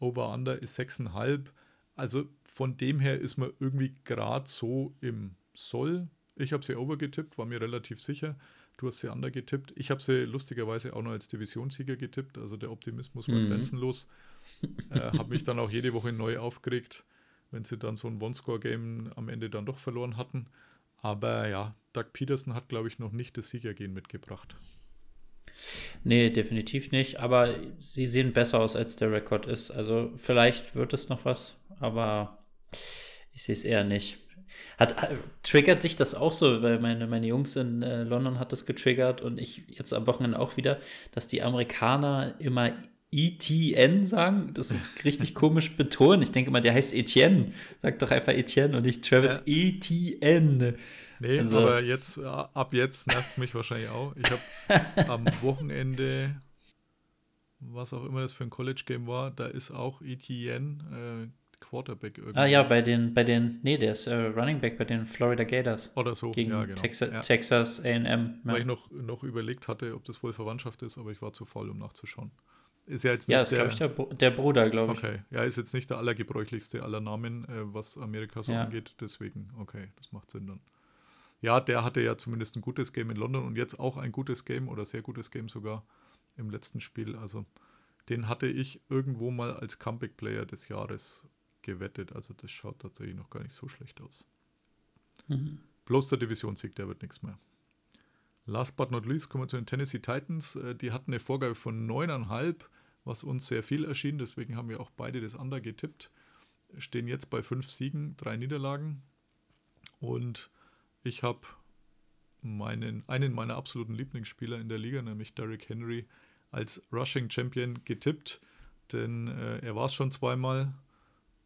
Over-Under ist 6,5. Also von dem her ist man irgendwie gerade so im Soll. Ich habe sie over getippt, war mir relativ sicher. Du hast sie under getippt. Ich habe sie lustigerweise auch noch als Divisionssieger getippt. Also der Optimismus war Mhm. grenzenlos. äh, habe mich dann auch jede Woche neu aufgeregt, wenn sie dann so ein One-Score-Game am Ende dann doch verloren hatten. Aber ja, Doug Peterson hat, glaube ich, noch nicht das Siegergehen mitgebracht. Nee, definitiv nicht. Aber sie sehen besser aus, als der Rekord ist. Also vielleicht wird es noch was, aber ich sehe es eher nicht. Hat, äh, triggert dich das auch so, weil meine, meine Jungs in äh, London hat das getriggert und ich jetzt am Wochenende auch wieder, dass die Amerikaner immer ETN sagen, das ist richtig komisch betonen. Ich denke mal, der heißt Etienne. Sag doch einfach Etienne und nicht Travis ETN. Nee, Also- aber jetzt, äh, ab jetzt nervt es mich wahrscheinlich auch. Ich habe am Wochenende, was auch immer das für ein College-Game war, da ist auch ETN äh, Quarterback irgendwie. Ah ja, bei den, bei den, nee, der ist äh, Running Back bei den Florida Gators Oder so, gegen ja, genau. Texas, ja. Texas A&M. Weil Ja. ich noch, noch überlegt hatte, ob das wohl Verwandtschaft ist, aber ich war zu faul, um nachzuschauen. Ist ja jetzt nicht Ja, ist, glaube ich, der, der Bruder, glaube ich. Okay, ja, ist jetzt nicht der allergebräuchlichste aller Namen, äh, was Amerika so Ja. angeht, deswegen, okay, das macht Sinn dann. Ja, der hatte ja zumindest ein gutes Game in London und jetzt auch ein gutes Game oder sehr gutes Game sogar im letzten Spiel. Also den hatte ich irgendwo mal als Comeback-Player des Jahres gewettet. Also das schaut tatsächlich noch gar nicht so schlecht aus. Mhm. Bloß der Divisionssieg, der wird nichts mehr. Last but not least kommen wir zu den Tennessee Titans. Äh, Die hatten eine Vorgabe von 9,5, was uns sehr viel erschien. Deswegen haben wir auch beide das Under getippt. Stehen jetzt bei fünf Siegen, drei Niederlagen. Und ich habe meinen, einen meiner absoluten Lieblingsspieler in der Liga, nämlich Derrick Henry, als Rushing Champion getippt. Denn äh, er war es schon zweimal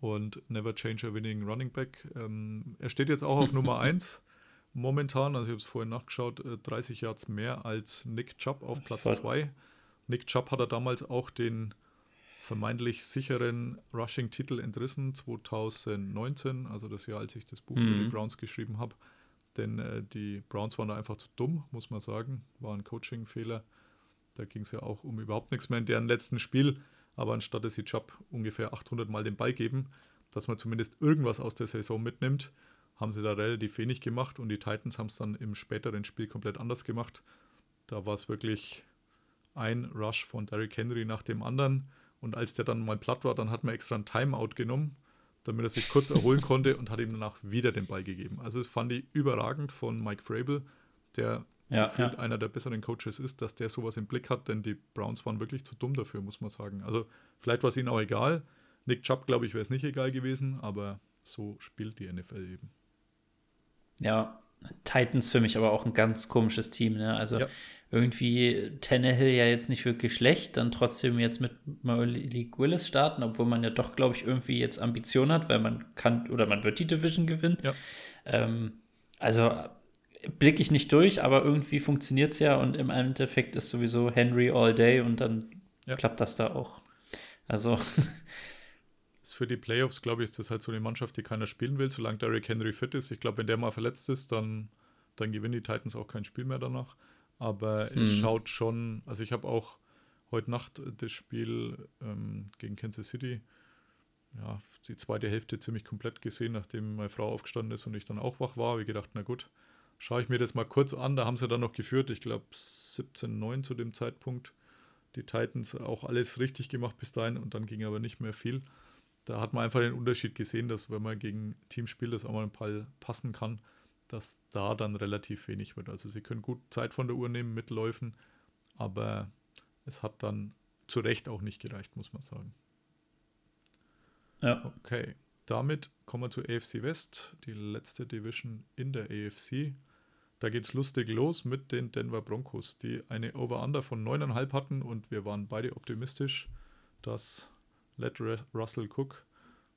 und Never Change a Winning Running Back. Ähm, er steht jetzt auch auf Nummer 1 momentan. Also ich habe es vorhin nachgeschaut, äh, 30 Yards mehr als Nick Chubb auf Platz Voll. 2. Nick Chubb hat er damals auch den vermeintlich sicheren Rushing-Titel entrissen, 2019, also das Jahr, als ich das Buch über die Mhm. Browns geschrieben habe. Denn äh, die Browns waren da einfach zu dumm, muss man sagen. War ein Coaching-Fehler. Da ging es ja auch um überhaupt nichts mehr in deren letzten Spiel. Aber anstatt dass sie Chubb ungefähr 800 Mal den Ball geben, dass man zumindest irgendwas aus der Saison mitnimmt, haben sie da relativ wenig gemacht und die Titans haben es dann im späteren Spiel komplett anders gemacht. Da war es wirklich ein Rush von Derrick Henry nach dem anderen und als der dann mal platt war, dann hat man extra ein Timeout genommen, damit er sich kurz erholen konnte und hat ihm danach wieder den Ball gegeben. Also das fand ich überragend von Mike Frabel, der Ja, ja. einer der besseren Coaches ist, dass der sowas im Blick hat, denn die Browns waren wirklich zu dumm dafür, muss man sagen. Also vielleicht war es ihnen auch egal. Nick Chubb, glaube ich, wäre es nicht egal gewesen, aber so spielt die NFL eben. Ja, Titans für mich aber auch ein ganz komisches Team. Ne? Also Ja. irgendwie Tannehill ja jetzt nicht wirklich schlecht, dann trotzdem jetzt mit Malik Willis starten, obwohl man ja doch, glaube ich, irgendwie jetzt Ambition hat, weil man kann oder man wird die Division gewinnen. Ja. Ähm, also blicke ich nicht durch, aber irgendwie funktioniert es ja und im Endeffekt ist sowieso Henry all day und dann Ja. klappt das da auch. Also für die Playoffs, glaube ich, ist das halt so eine Mannschaft, die keiner spielen will, solange Derrick Henry fit ist. Ich glaube, wenn der mal verletzt ist, dann, dann gewinnen die Titans auch kein Spiel mehr danach. Aber es Mhm. schaut schon, also ich habe auch heute Nacht das Spiel ähm, gegen Kansas City, ja, die zweite Hälfte ziemlich komplett gesehen, nachdem meine Frau aufgestanden ist und ich dann auch wach war. Habe ich gedacht, na gut, schaue ich mir das mal kurz an. Da haben sie dann noch geführt, ich glaube 17-9 zu dem Zeitpunkt. Die Titans auch alles richtig gemacht bis dahin und dann ging aber nicht mehr viel. Da hat man einfach den Unterschied gesehen, dass wenn man gegen Teams spielt, das auch mal ein Ball passen kann, dass da dann relativ wenig wird. Also sie können gut Zeit von der Uhr nehmen mit Läufen, aber es hat dann zu Recht auch nicht gereicht, muss man sagen. ja. Okay, damit kommen wir zur AFC West, die letzte Division in der AFC. Da geht es lustig los mit den Denver Broncos, die eine Over-Under von 9,5 hatten und wir waren beide optimistisch, dass Let Ru- Russell Cook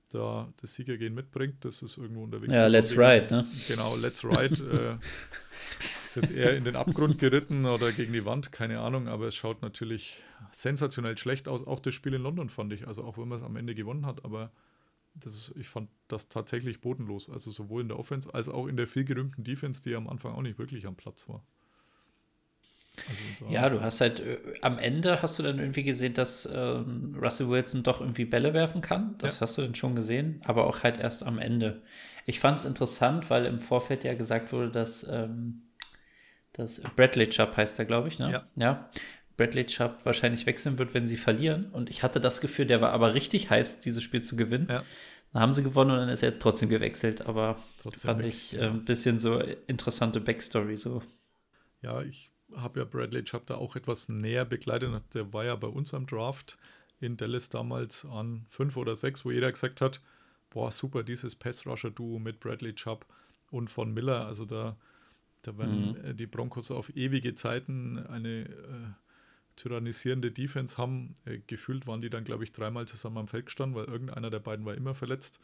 da das Siegergehen mitbringt. Das ist irgendwo unterwegs. Ja, let's ride, ne? Genau, let's ride. äh, ist jetzt eher in den Abgrund geritten oder gegen die Wand, keine Ahnung, aber es schaut natürlich sensationell schlecht aus. Auch das Spiel in London fand ich, also auch wenn man es am Ende gewonnen hat, aber das ist, ich fand das tatsächlich bodenlos. Also sowohl in der Offense als auch in der viel gerühmten Defense, die am Anfang auch nicht wirklich am Platz war. Also Ja, du hast halt äh, am Ende hast du dann irgendwie gesehen, dass ähm, Russell Wilson doch irgendwie Bälle werfen kann. Das Ja. hast du dann schon gesehen, aber auch halt erst am Ende. Ich fand es interessant, weil im Vorfeld ja gesagt wurde, dass, ähm, dass Bradley Chubb heißt er, glaube ich, ne? Ja. ja. Bradley Chubb wahrscheinlich wechseln wird, wenn sie verlieren. Und ich hatte das Gefühl, der war aber richtig heiß, dieses Spiel zu gewinnen. Ja. Dann haben sie gewonnen und dann ist er jetzt trotzdem gewechselt. Aber Trotzdem fand weg, ich äh, ein bisschen so interessante Backstory. So. Ja, ich habe ja Bradley Chubb da auch etwas näher begleitet. Der war ja bei uns am Draft in Dallas damals an fünf oder sechs, wo jeder gesagt hat, boah, super, dieses Pass-Rusher-Duo mit Bradley Chubb und von Miller. Also da, da werden äh, die Broncos auf ewige Zeiten eine äh, tyrannisierende Defense haben. Äh, gefühlt waren die dann, glaube ich, dreimal zusammen am Feld gestanden, weil irgendeiner der beiden war immer verletzt.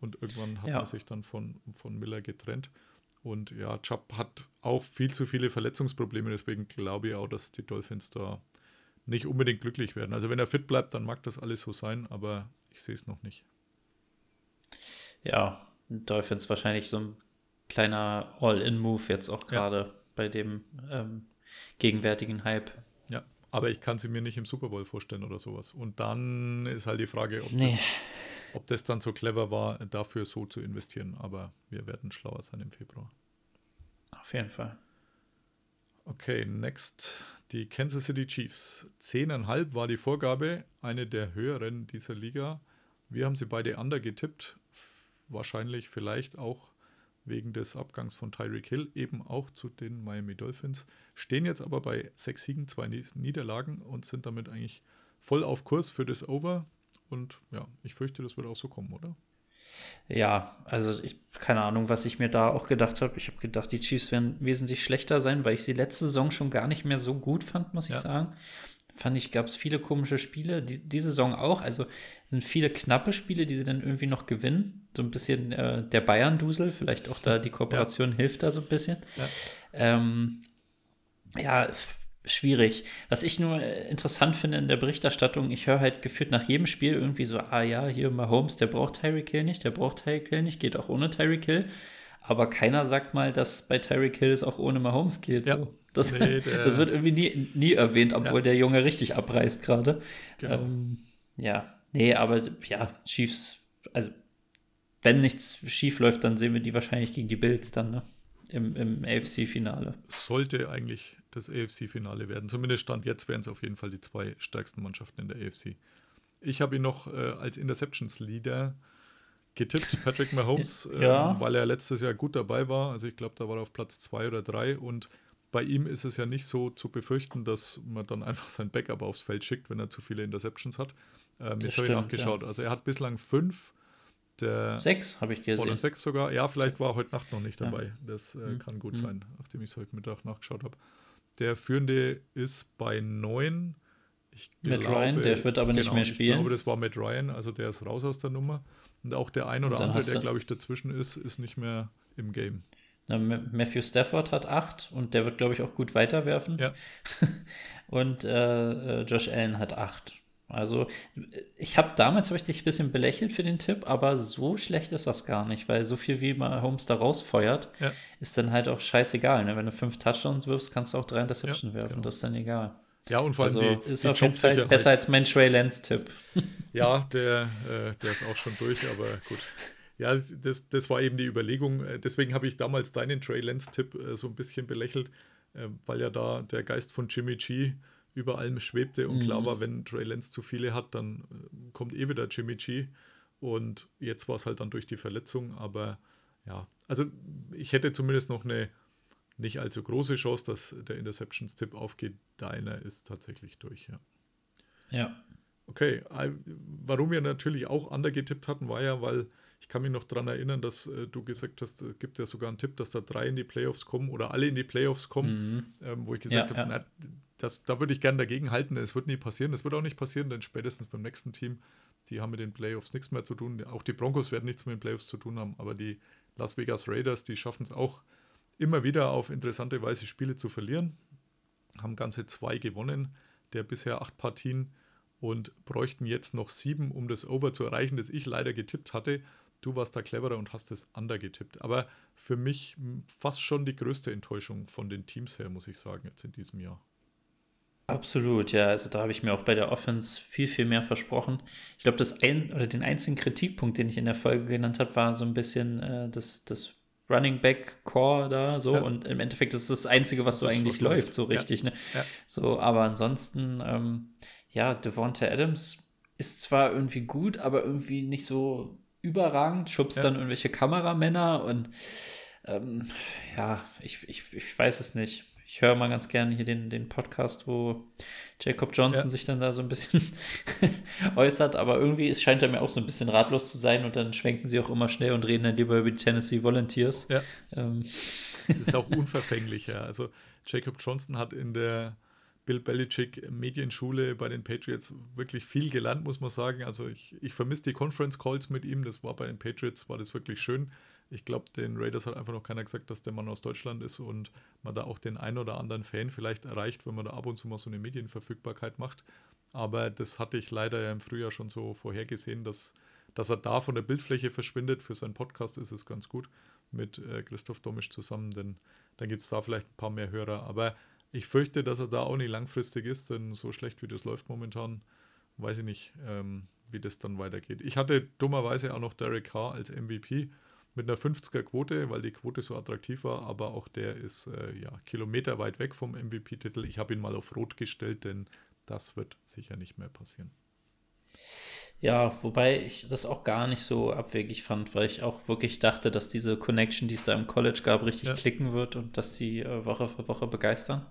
Und irgendwann hat Ja. man sich dann von, von Miller getrennt. Und ja, Chubb hat auch viel zu viele Verletzungsprobleme, deswegen glaube ich auch, dass die Dolphins da nicht unbedingt glücklich werden. Also wenn er fit bleibt, dann mag das alles so sein, aber ich sehe es noch nicht. Ja, Dolphins wahrscheinlich so ein kleiner All-In-Move jetzt auch gerade bei dem ähm, gegenwärtigen Hype. Ja, aber ich kann sie mir nicht im Super Bowl vorstellen oder sowas. Und dann ist halt die Frage, ob, Nee. das, ob das dann so clever war, dafür so zu investieren. Aber wir werden schlauer sein im Februar. Auf jeden Fall. Okay, next. Die Kansas City Chiefs. 10,5 war die Vorgabe, eine der höheren dieser Liga. Wir haben sie beide under getippt. Wahrscheinlich vielleicht auch wegen des Abgangs von Tyreek Hill, eben auch zu den Miami Dolphins. Stehen jetzt aber bei sechs Siegen, zwei Nie- Niederlagen und sind damit eigentlich voll auf Kurs für das Over. Und ja, ich fürchte, das wird auch so kommen, oder? Ja, also ich, keine Ahnung, was ich mir da auch gedacht habe. Ich habe gedacht, die Chiefs werden wesentlich schlechter sein, weil ich sie letzte Saison schon gar nicht mehr so gut fand, muss ich Ja. sagen. Fand ich, gab es viele komische Spiele. Die, die Saison auch. Also sind viele knappe Spiele, die sie dann irgendwie noch gewinnen. So ein bisschen äh, der Bayern-Dusel, vielleicht auch da die Kooperation hilft da so ein bisschen. Ja. Ähm, ja, schwierig. Was ich nur äh, interessant finde in der Berichterstattung, ich höre halt gefühlt nach jedem Spiel irgendwie so, ah ja, hier Mahomes, der braucht Tyreek Hill nicht, der braucht Tyreek Hill nicht, geht auch ohne Tyreek Hill. Aber keiner sagt mal, dass bei Tyreek Hill es auch ohne Mahomes geht. Ja. So. Das, Nee, der- das wird irgendwie nie, nie erwähnt, obwohl Ja. der Junge richtig abreißt gerade. Genau. Ähm, ja, nee, aber ja, Chiefs, also wenn nichts schief läuft, dann sehen wir die wahrscheinlich gegen die Bills dann, ne? Im, im AFC-Finale. sollte eigentlich das AFC-Finale werden. Zumindest Stand jetzt wären es auf jeden Fall die zwei stärksten Mannschaften in der AFC. Ich habe ihn noch äh, als Interceptions-Leader getippt, Patrick Mahomes, Ja. ähm, weil er letztes Jahr gut dabei war. Also ich glaube, da war er auf Platz zwei oder drei und bei ihm ist es ja nicht so zu befürchten, dass man dann einfach sein Backup aufs Feld schickt, wenn er zu viele Interceptions hat. Ähm, jetzt habe ich nachgeschaut. Also er hat bislang fünf. Der Sechs habe ich gesehen. oder sechs sogar. Ja, vielleicht war er heute Nacht noch nicht Ja. dabei. Das äh, Mhm. kann gut Mhm. sein, nachdem ich es heute Mittag nachgeschaut habe. Der Führende ist bei neun. Ich Matt Ryan, der wird aber nicht mehr Ich spielen. glaube, das war Matt Ryan, also der ist raus aus der Nummer. Und auch der ein oder andere, der, glaube ich, dazwischen ist, ist nicht mehr im Game. Na, Matthew Stafford hat acht und der wird, glaube ich, auch gut weiterwerfen. Ja. und äh, äh, Josh Allen hat acht. Also, ich habe damals habe ich dich ein bisschen belächelt für den Tipp, aber so schlecht ist das gar nicht, weil so viel wie mal Holmes da rausfeuert, Ja. ist dann halt auch scheißegal. Ne? Wenn du fünf Touchdowns wirfst, kannst du auch drei Interceptions Ja, werfen. genau. Das ist dann egal. Ja, und vor allem Also die, ist die auf jeden Fall besser als mein Trey Lance-Tipp. Ja, der, äh, der ist auch schon durch, aber gut. Ja, das, das war eben die Überlegung. Äh, Deswegen habe ich damals deinen Trey Lance-Tipp äh, so ein bisschen belächelt, äh, weil ja da der Geist von Jimmy G über allem schwebte und klar war, wenn Trey Lance zu viele hat, dann äh, kommt eh wieder Jimmy G. Und jetzt war es halt dann durch die Verletzung, aber ja, also ich hätte zumindest noch eine nicht allzu große Chance, dass der Interceptions-Tipp aufgeht. Deiner ist tatsächlich durch, ja. Ja. Okay, warum wir natürlich auch undergetippt hatten, war ja, weil ich kann mich noch daran erinnern, dass äh, du gesagt hast, es gibt ja sogar einen Tipp, dass da drei in die Playoffs kommen oder alle in die Playoffs kommen, ähm, wo ich gesagt Ja, habe, ja. na, das, da würde ich gerne dagegen halten, es wird nie passieren. Das wird auch nicht passieren, denn spätestens beim nächsten Team, die haben mit den Playoffs nichts mehr zu tun. Auch die Broncos werden nichts mit den Playoffs zu tun haben, aber die Las Vegas Raiders, die schaffen es auch immer wieder auf interessante Weise Spiele zu verlieren. Haben ganze zwei gewonnen, der bisher acht Partien und bräuchten jetzt noch sieben, um das Over zu erreichen, das ich leider getippt hatte. Du warst da cleverer und hast es under getippt. Aber für mich m, fast schon die größte Enttäuschung von den Teams her, muss ich sagen, jetzt in diesem Jahr. Absolut, ja. Also da habe ich mir auch bei der Offense viel, viel mehr versprochen. Ich glaube, das ein oder den einzigen Kritikpunkt, den ich in der Folge genannt habe, war so ein bisschen äh, das, das Running Back Core da so Ja. und im Endeffekt ist das das Einzige, was so Das, eigentlich läuft. läuft, so Ja. richtig, ne? Ja. So, aber ansonsten, ähm, ja, Devonta Adams ist zwar irgendwie gut, aber irgendwie nicht so überragend, schubst Ja. dann irgendwelche Kameramänner und ähm, ja, ich, ich, ich weiß es nicht. Ich höre mal ganz gerne hier den, den Podcast, wo Jacob Johnson Ja. sich dann da so ein bisschen äußert, aber irgendwie es scheint er mir auch so ein bisschen ratlos zu sein und dann schwenken sie auch immer schnell und reden dann lieber über die Tennessee Volunteers. Ja. Ähm, Es ist auch unverfänglicher. Also Jacob Johnston hat in der Bill Belichick Medienschule bei den Patriots wirklich viel gelernt, muss man sagen. Also ich, ich vermisse die Conference Calls mit ihm. Das war bei den Patriots, war das wirklich schön. Ich glaube, den Raiders hat einfach noch keiner gesagt, dass der Mann aus Deutschland ist und man da auch den ein oder anderen Fan vielleicht erreicht, wenn man da ab und zu mal so eine Medienverfügbarkeit macht. Aber das hatte ich leider ja im Frühjahr schon so vorhergesehen, dass, dass er da von der Bildfläche verschwindet. Für seinen Podcast ist es ganz gut mit äh, Christoph Domisch zusammen, denn dann gibt es da vielleicht ein paar mehr Hörer. Aber ich fürchte, dass er da auch nicht langfristig ist, denn so schlecht wie das läuft momentan, weiß ich nicht, ähm, wie das dann weitergeht. Ich hatte dummerweise auch noch Derek Carr als MVP mit einer 50er Quote, weil die Quote so attraktiv war, aber auch der ist äh, ja Kilometer weit weg vom MVP-Titel. Ich habe ihn mal auf Rot gestellt, denn das wird sicher nicht mehr passieren. Ja, wobei ich das auch gar nicht so abwegig fand, weil ich auch wirklich dachte, dass diese Connection, die es da im College gab, richtig Ja. klicken wird und dass sie äh, Woche für Woche begeistern.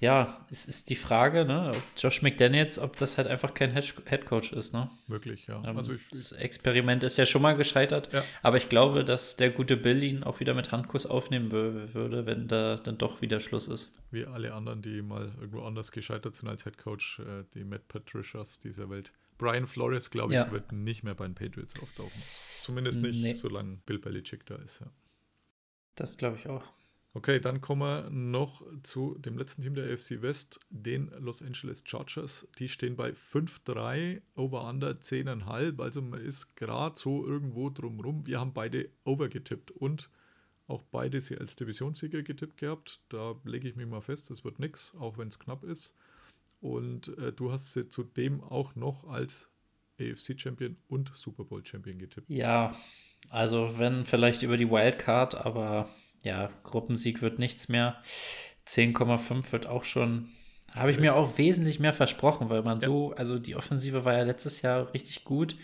Ja, es ist die Frage, ne, ob Josh McDaniels, ob das halt einfach kein Head Headcoach ist, ne? Möglich, ja. Ähm, also ich, das Experiment ist ja schon mal gescheitert, Ja. aber ich glaube, dass der gute Bill ihn auch wieder mit Handkuss aufnehmen wür- würde, wenn da dann doch wieder Schluss ist. wie alle anderen, die mal irgendwo anders gescheitert sind als Headcoach, äh, die Matt Patricias dieser Welt. Brian Flores, glaube ich, Ja. wird nicht mehr bei den Patriots auftauchen. Zumindest nicht, Nee. solange Bill Belichick da ist. Ja. Das glaube ich auch. Okay, dann kommen wir noch zu dem letzten Team der AFC West, den Los Angeles Chargers. Die stehen bei 5-3, Over-Under 10,5. Also man ist gerade so irgendwo drumrum. Wir haben beide Over getippt und auch beide sie als Divisionssieger getippt gehabt. Da lege ich mich mal fest, das wird nichts, auch wenn es knapp ist. Und äh, du hast sie zudem auch noch als AFC-Champion und Super Bowl-Champion getippt. Ja, also wenn vielleicht über die Wildcard, aber ja, Gruppensieg wird nichts mehr. 10,5 wird auch schon, habe ich mir auch wesentlich mehr versprochen, weil man Ja. so, also die Offensive war ja letztes Jahr richtig gut.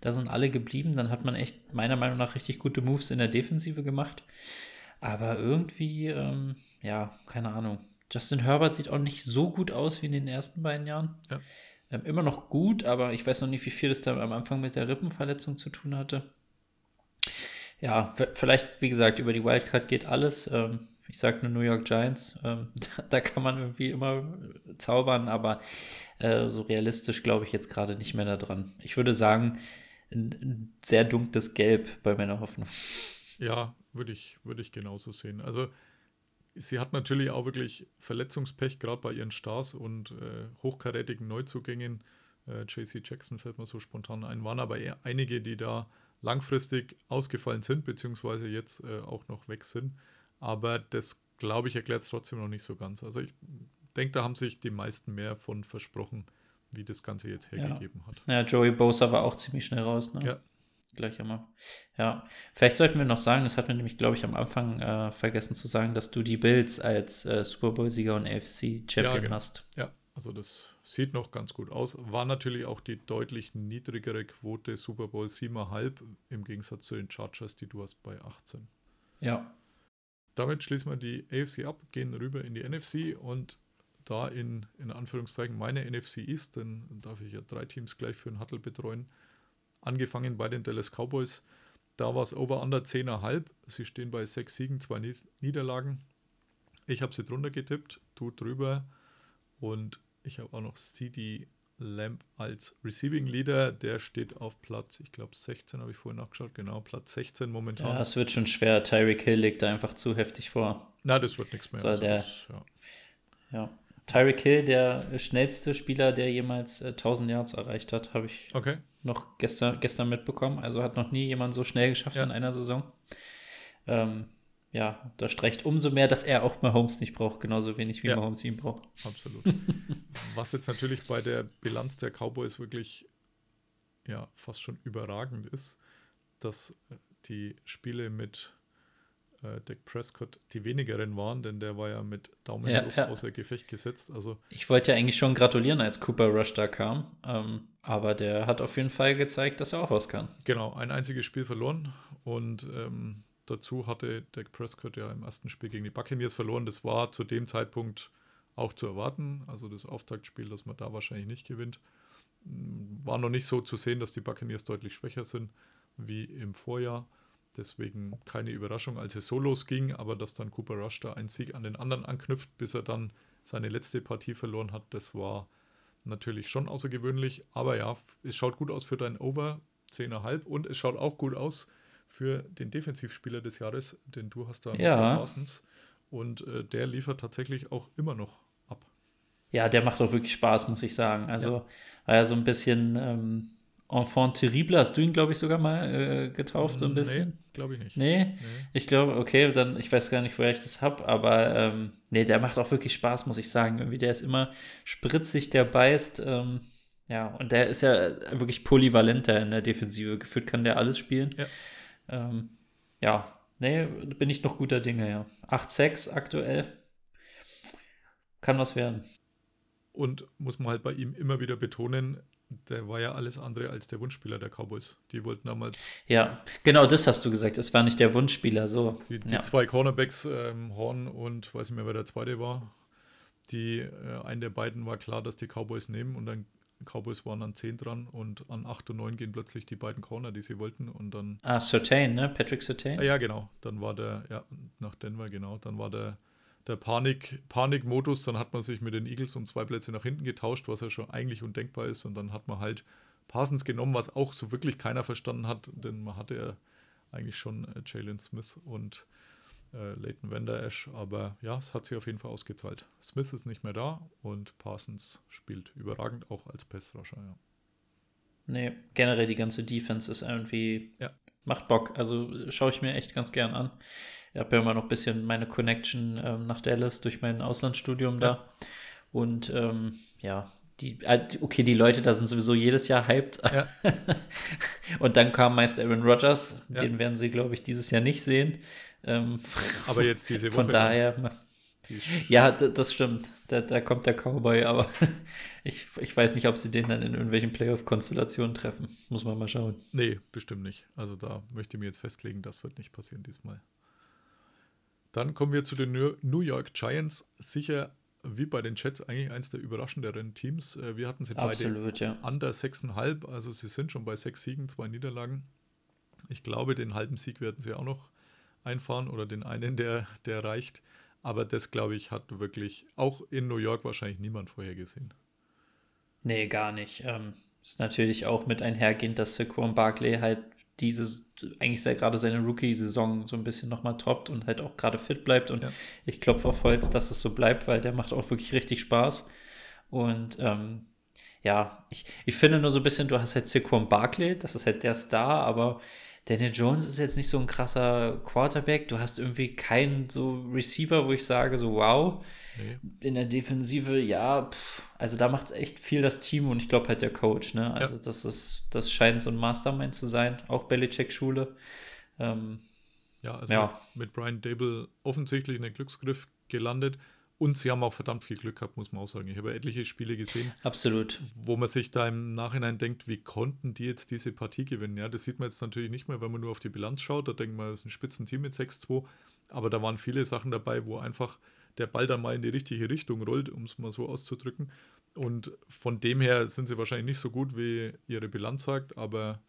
Da sind alle geblieben. Dann hat man echt meiner Meinung nach richtig gute Moves in der Defensive gemacht. Aber irgendwie, ähm, ja, keine Ahnung. Justin Herbert sieht auch nicht so gut aus wie in den ersten beiden Jahren. Ja. Ähm, immer noch gut, aber ich weiß noch nicht, wie viel das da am Anfang mit der Rippenverletzung zu tun hatte. Ja, vielleicht, wie gesagt, über die Wildcard geht alles. Ähm, ich sage nur New York Giants. Ähm, da, da kann man irgendwie immer zaubern, aber äh, so realistisch glaube ich jetzt gerade nicht mehr da dran. Ich würde sagen, ein, ein sehr dunkles Gelb bei meiner Hoffnung. Ja, würde ich, würde ich genauso sehen. Also sie hat natürlich auch wirklich Verletzungspech, gerade bei ihren Stars und äh, hochkarätigen Neuzugängen. Äh, JC Jackson fällt mir so spontan ein, waren aber eher einige, die da langfristig ausgefallen sind, beziehungsweise jetzt äh, auch noch weg sind. Aber das, glaube ich, erklärt es trotzdem noch nicht so ganz. Also ich denke, da haben sich die meisten mehr von versprochen, wie das Ganze jetzt hergegeben hat. Ja, Joey Bosa war auch ziemlich schnell raus. Ne? Ja. Gleich einmal. Ja, vielleicht sollten wir noch sagen, das hat mir nämlich, glaube ich, am Anfang äh, vergessen zu sagen, dass du die Bills als äh, Super Bowl-Sieger und AFC-Champion genau. hast. Ja, also das sieht noch ganz gut aus. War natürlich auch die deutlich niedrigere Quote Super Bowl 7,5 im Gegensatz zu den Chargers, die du hast bei 18. Ja. Damit schließen wir die AFC ab, gehen rüber in die NFC und da in, in Anführungszeichen meine NFC ist, denn darf ich ja drei Teams gleich für den Huddle betreuen. Angefangen bei den Dallas Cowboys, da war es Over-Under 10,5. Sie stehen bei sechs Siegen, zwei Niederlagen. Ich habe sie drunter getippt, du drüber und ich habe auch noch CD Lamb als Receiving Leader. Der steht auf Platz, ich glaube 16 habe ich vorhin nachgeschaut, genau, Platz 16 momentan. Ja, es wird schon schwer. Tyreek Hill legt da einfach zu heftig vor. Na, das wird nichts mehr. So, der- das, ja. Ja. Tyreek Hill, der schnellste Spieler, der jemals äh, 1000 Yards erreicht hat, habe ich Okay, noch gestern, gestern mitbekommen. Also hat noch nie jemand so schnell geschafft Ja. in einer Saison. Ähm, ja, das streicht umso mehr, dass er auch Mahomes nicht braucht, genauso wenig wie Ja. Mahomes ihn braucht. absolut. Was jetzt natürlich bei der Bilanz der Cowboys wirklich ja, fast schon überragend ist, dass die Spiele mit äh, Dak Prescott die wenigeren waren, denn der war ja mit Daumen Ja, hoch ja. außer Gefecht gesetzt. Also Ich wollte ja eigentlich schon gratulieren, als Cooper Rush da kam. Ähm, aber der hat auf jeden Fall gezeigt, dass er auch was kann. genau, ein einziges Spiel verloren und ähm, dazu hatte Dak Prescott ja im ersten Spiel gegen die Buccaneers verloren. Das war zu dem Zeitpunkt auch zu erwarten. Also das Auftaktspiel, dass man da wahrscheinlich nicht gewinnt. War noch nicht so zu sehen, dass die Buccaneers deutlich schwächer sind wie im Vorjahr. Deswegen keine Überraschung, als es so losging, aber dass dann Cooper Rush da einen Sieg an den anderen anknüpft, bis er dann seine letzte Partie verloren hat, das war natürlich schon außergewöhnlich. Aber ja, es schaut gut aus für dein Over 10,5 und es schaut auch gut aus für den Defensivspieler des Jahres, denn du hast da Ja. Parsons und äh, der liefert tatsächlich auch immer noch ab. Ja, der macht auch wirklich Spaß, muss ich sagen. Also war ja so ein bisschen ähm, Enfant terrible, hast du ihn, glaube ich, sogar mal äh, getauft, so ein bisschen? Nee, glaube ich nicht. Nee, Nee. ich glaube, okay, dann, ich weiß gar nicht, woher ich das habe, aber ähm, nee, der macht auch wirklich Spaß, muss ich sagen. Irgendwie, der ist immer spritzig, der beißt. Ähm, ja, und der ist ja wirklich polyvalenter in der Defensive. Gefühlt kann der alles spielen. Ja. Ähm, ja, nee, bin ich noch guter Dinge, ja. 8-6 aktuell. Kann was werden. Und muss man halt bei ihm immer wieder betonen, der war ja alles andere als der Wunschspieler der Cowboys. Die wollten damals Ja, genau das hast du gesagt. Es war nicht der Wunschspieler, so. Die, die ja. zwei Cornerbacks, ähm, Horn und weiß nicht mehr, wer der zweite war, die, äh, einen der beiden war klar, dass die Cowboys nehmen und dann Cowboys waren an 10 dran und an 8 und 9 gehen plötzlich die beiden Corner, die sie wollten und dann, Ah, Certain, ne? Patrick Certain? ah, ja genau, dann war der, ja, nach Denver genau, dann war der, der Panik, Panikmodus, dann hat man sich mit den Eagles um zwei Plätze nach hinten getauscht, was ja schon eigentlich undenkbar ist und dann hat man halt Parsons genommen, was auch so wirklich keiner verstanden hat, denn man hatte ja eigentlich schon äh, Jalen Smith und äh, Leighton Vander Esch, aber ja, es hat sich auf jeden Fall ausgezahlt. Smith ist nicht mehr da und Parsons spielt überragend auch als Pass-Rusher, ja. Nee, generell die ganze Defense ist irgendwie, Ja. Macht Bock. Also äh, schaue ich mir echt ganz gern an. Ich habe ja immer noch ein bisschen meine Connection ähm, nach Dallas durch mein Auslandsstudium da. Und ähm, ja, die, äh, okay, die Leute da sind sowieso jedes Jahr hyped. Ja. Und dann kam meist Aaron Rodgers. Ja. Den werden sie, glaube ich, dieses Jahr nicht sehen. Ähm, Aber jetzt diese Woche. von daher. Ja, das stimmt. Da, da kommt der Cowboy, aber ich, ich weiß nicht, ob sie den dann in irgendwelchen Playoff-Konstellationen treffen. Muss man mal schauen. nee, bestimmt nicht. Also da möchte ich mir jetzt festlegen, das wird nicht passieren diesmal. Dann kommen wir zu den New- York Giants. Sicher wie bei den Jets eigentlich eins der überraschenderen Teams. Äh, Wir hatten sie beide Absolut, ja. under 6,5, also sie sind schon bei sechs Siegen, zwei Niederlagen. Ich glaube, den halben Sieg werden sie auch noch einfahren oder den einen, der, der reicht. Aber das, glaube ich, hat wirklich auch in New York wahrscheinlich niemand vorhergesehen. Nee, gar nicht. Ähm, ist natürlich auch mit einhergehend, dass Saquon Barkley halt diese, eigentlich sehr gerade seine Rookie-Saison so ein bisschen nochmal toppt und halt auch gerade fit bleibt. Und Ja. ich klopfe auf Holz, dass es so bleibt, weil der macht auch wirklich richtig Spaß. Und ähm, ja, ich, ich finde nur so ein bisschen, du hast halt Saquon Barkley, das ist halt der Star, aber Daniel Jones ist jetzt nicht so ein krasser Quarterback. Du hast irgendwie keinen so Receiver, wo ich sage, so wow. Nee. In der Defensive, ja, pff, also da macht es echt viel das Team und ich glaube halt der Coach, ne? Also das ist, das scheint so ein Mastermind zu sein, auch Belichick-Schule. Ähm, Ja, also Ja. mit Brian Dable offensichtlich in den Glücksgriff gelandet. Und sie haben auch verdammt viel Glück gehabt, muss man auch sagen. Ich habe etliche Spiele gesehen, absolut. wo man sich da im Nachhinein denkt, wie konnten die jetzt diese Partie gewinnen? Ja, das sieht man jetzt natürlich nicht mehr, wenn man nur auf die Bilanz schaut. Da denkt man, das ist ein Spitzenteam mit 6-2. Aber da waren viele Sachen dabei, wo einfach der Ball dann mal in die richtige Richtung rollt, um es mal so auszudrücken. Und von dem her sind sie wahrscheinlich nicht so gut, wie ihre Bilanz sagt, aber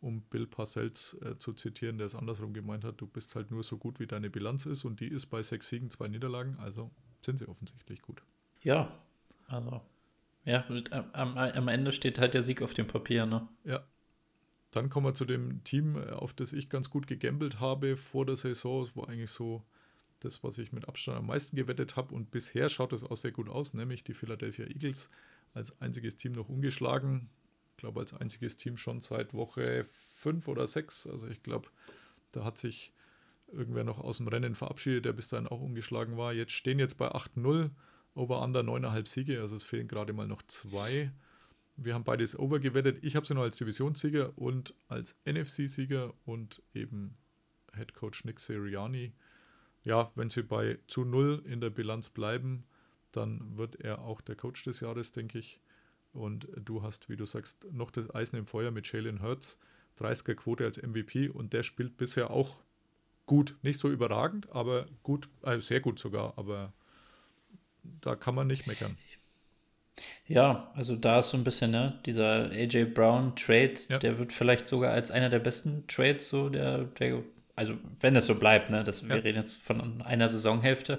um Bill Parcells äh, zu zitieren, der es andersrum gemeint hat, du bist halt nur so gut, wie deine Bilanz ist und die ist bei sechs Siegen, zwei Niederlagen, also sind sie offensichtlich gut. Ja, also, ja, mit, am, am Ende steht halt der Sieg auf dem Papier, ne? Ja. Dann kommen wir zu dem Team, äh, auf das ich ganz gut gegambelt habe vor der Saison. Es war eigentlich so das, was ich mit Abstand am meisten gewettet habe. Und bisher schaut es auch sehr gut aus, nämlich die Philadelphia Eagles als einziges Team noch ungeschlagen. Ich glaube, als einziges Team schon seit Woche 5 oder 6. Also ich glaube, da hat sich irgendwer noch aus dem Rennen verabschiedet, der bis dahin auch ungeschlagen war. Jetzt stehen jetzt bei 8-0, over under 9,5 Siege, also es fehlen gerade mal noch zwei. Wir haben beides over gewettet. Ich habe sie noch als Divisionssieger und als NFC-Sieger und eben Head Coach Nick Sirianni ja, wenn sie bei zu null in der Bilanz bleiben, dann wird er auch der Coach des Jahres, denke ich. Und du hast, wie du sagst, noch das Eisen im Feuer mit Jalen Hurts, 30er Quote als MVP und der spielt bisher auch gut. Nicht so überragend, aber gut, äh, sehr gut sogar, aber da kann man nicht meckern. Ja, also da ist so ein bisschen, ne, dieser AJ Brown Trade, Ja. der wird vielleicht sogar als einer der besten Trades so der, der also wenn es so bleibt, ne, das, wir Ja. reden jetzt von einer Saisonhälfte,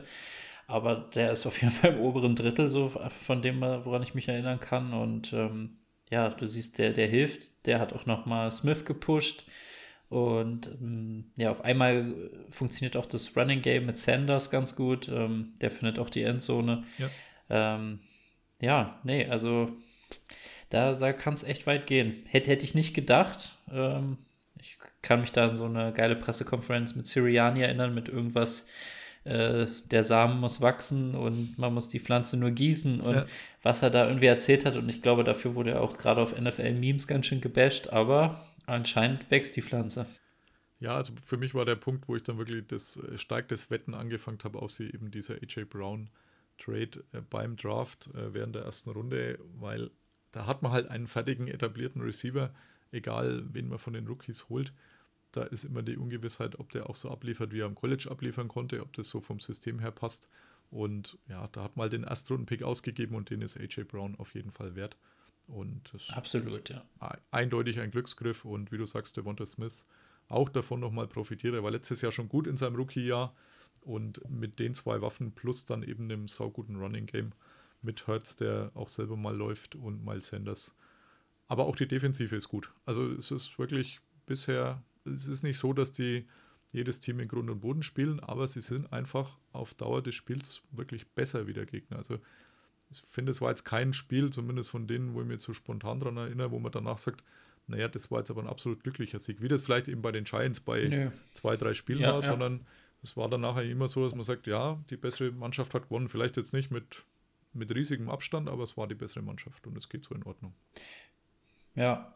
aber der ist auf jeden Fall im oberen Drittel so von dem, woran ich mich erinnern kann und ähm, ja, du siehst, der, der hilft, der hat auch nochmal Smith gepusht und ähm, ja, auf einmal funktioniert auch das Running Game mit Sanders ganz gut, ähm, der findet auch die Endzone. Ja. Ähm, ja, nee, also da, da kann es echt weit gehen. Hätte, hätte ich nicht gedacht. Ähm, ich kann mich da an so eine geile Pressekonferenz mit Siriani erinnern, mit irgendwas, äh, der Samen muss wachsen und man muss die Pflanze nur gießen und Ja. was er da irgendwie erzählt hat. Und ich glaube, dafür wurde er auch gerade auf NFL-Memes ganz schön gebasht, aber anscheinend wächst die Pflanze. Ja, also für mich war der Punkt, wo ich dann wirklich das äh, stark das Wetten angefangen habe, auf sie eben dieser AJ Brown Trade äh, beim Draft äh, während der ersten Runde, weil da hat man halt einen fertigen, etablierten Receiver, egal wen man von den Rookies holt. Da ist immer die Ungewissheit, ob der auch so abliefert, wie er am College abliefern konnte, ob das so vom System her passt. Und ja, da hat man halt den Erstrunden-Pick ausgegeben und den ist AJ Brown auf jeden Fall wert. Und das Absolut, ja. eindeutig ein Glücksgriff und wie du sagst, Devonta Smith auch davon nochmal profitiert. Er war letztes Jahr schon gut in seinem Rookie-Jahr und mit den zwei Waffen plus dann eben dem sauguten Running Game mit Hurts, der auch selber mal läuft und Miles Sanders. Aber auch die Defensive ist gut. Also es ist wirklich bisher, es ist nicht so, dass die jedes Team in Grund und Boden spielen, aber sie sind einfach auf Dauer des Spiels wirklich besser wie der Gegner. Also ich finde, es war jetzt kein Spiel, zumindest von denen, wo ich mir so spontan dran erinnere, wo man danach sagt, naja, das war jetzt aber ein absolut glücklicher Sieg. Wie das vielleicht eben bei den Giants bei Nö. zwei, drei Spielen Ja, war, ja. sondern es war dann nachher immer so, dass man sagt, ja, die bessere Mannschaft hat gewonnen. Vielleicht jetzt nicht mit, mit riesigem Abstand, aber es war die bessere Mannschaft und es geht so in Ordnung. Ja,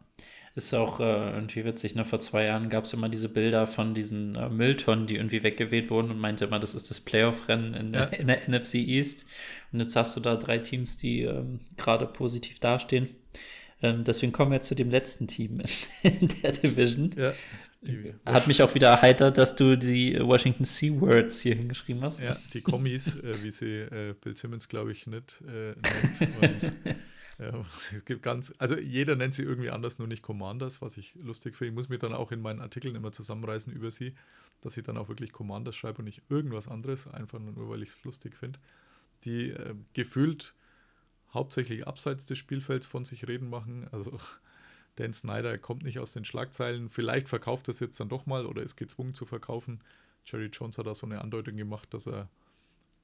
ist auch äh, irgendwie witzig, ne? Vor zwei Jahren gab es immer diese Bilder von diesen äh, Mülltonnen, die irgendwie weggeweht wurden und meinte immer, das ist das Playoff-Rennen in, Ja. der- in der NFC East. Und jetzt hast du da drei Teams, die ähm, gerade positiv dastehen. Ähm, deswegen kommen wir jetzt zu dem letzten Team in, in der Division. Ja, Hat mich auch wieder erheitert, dass du die Washington Sea-Words hier hingeschrieben hast. ja, die Kommis, äh, wie sie äh, Bill Simmons, glaube ich, nicht äh, nennt. Und, es gibt ganz, also jeder nennt sie irgendwie anders, nur nicht Commanders, was ich lustig finde. Ich muss mir dann auch in meinen Artikeln immer zusammenreißen über sie, dass ich dann auch wirklich Commanders schreibe und nicht irgendwas anderes, einfach nur, weil ich es lustig finde. Die äh, gefühlt hauptsächlich abseits des Spielfelds von sich reden machen. Also Dan Snyder kommt nicht aus den Schlagzeilen. Vielleicht verkauft er es jetzt dann doch mal oder ist gezwungen zu verkaufen. Jerry Jones hat da so eine Andeutung gemacht, dass er,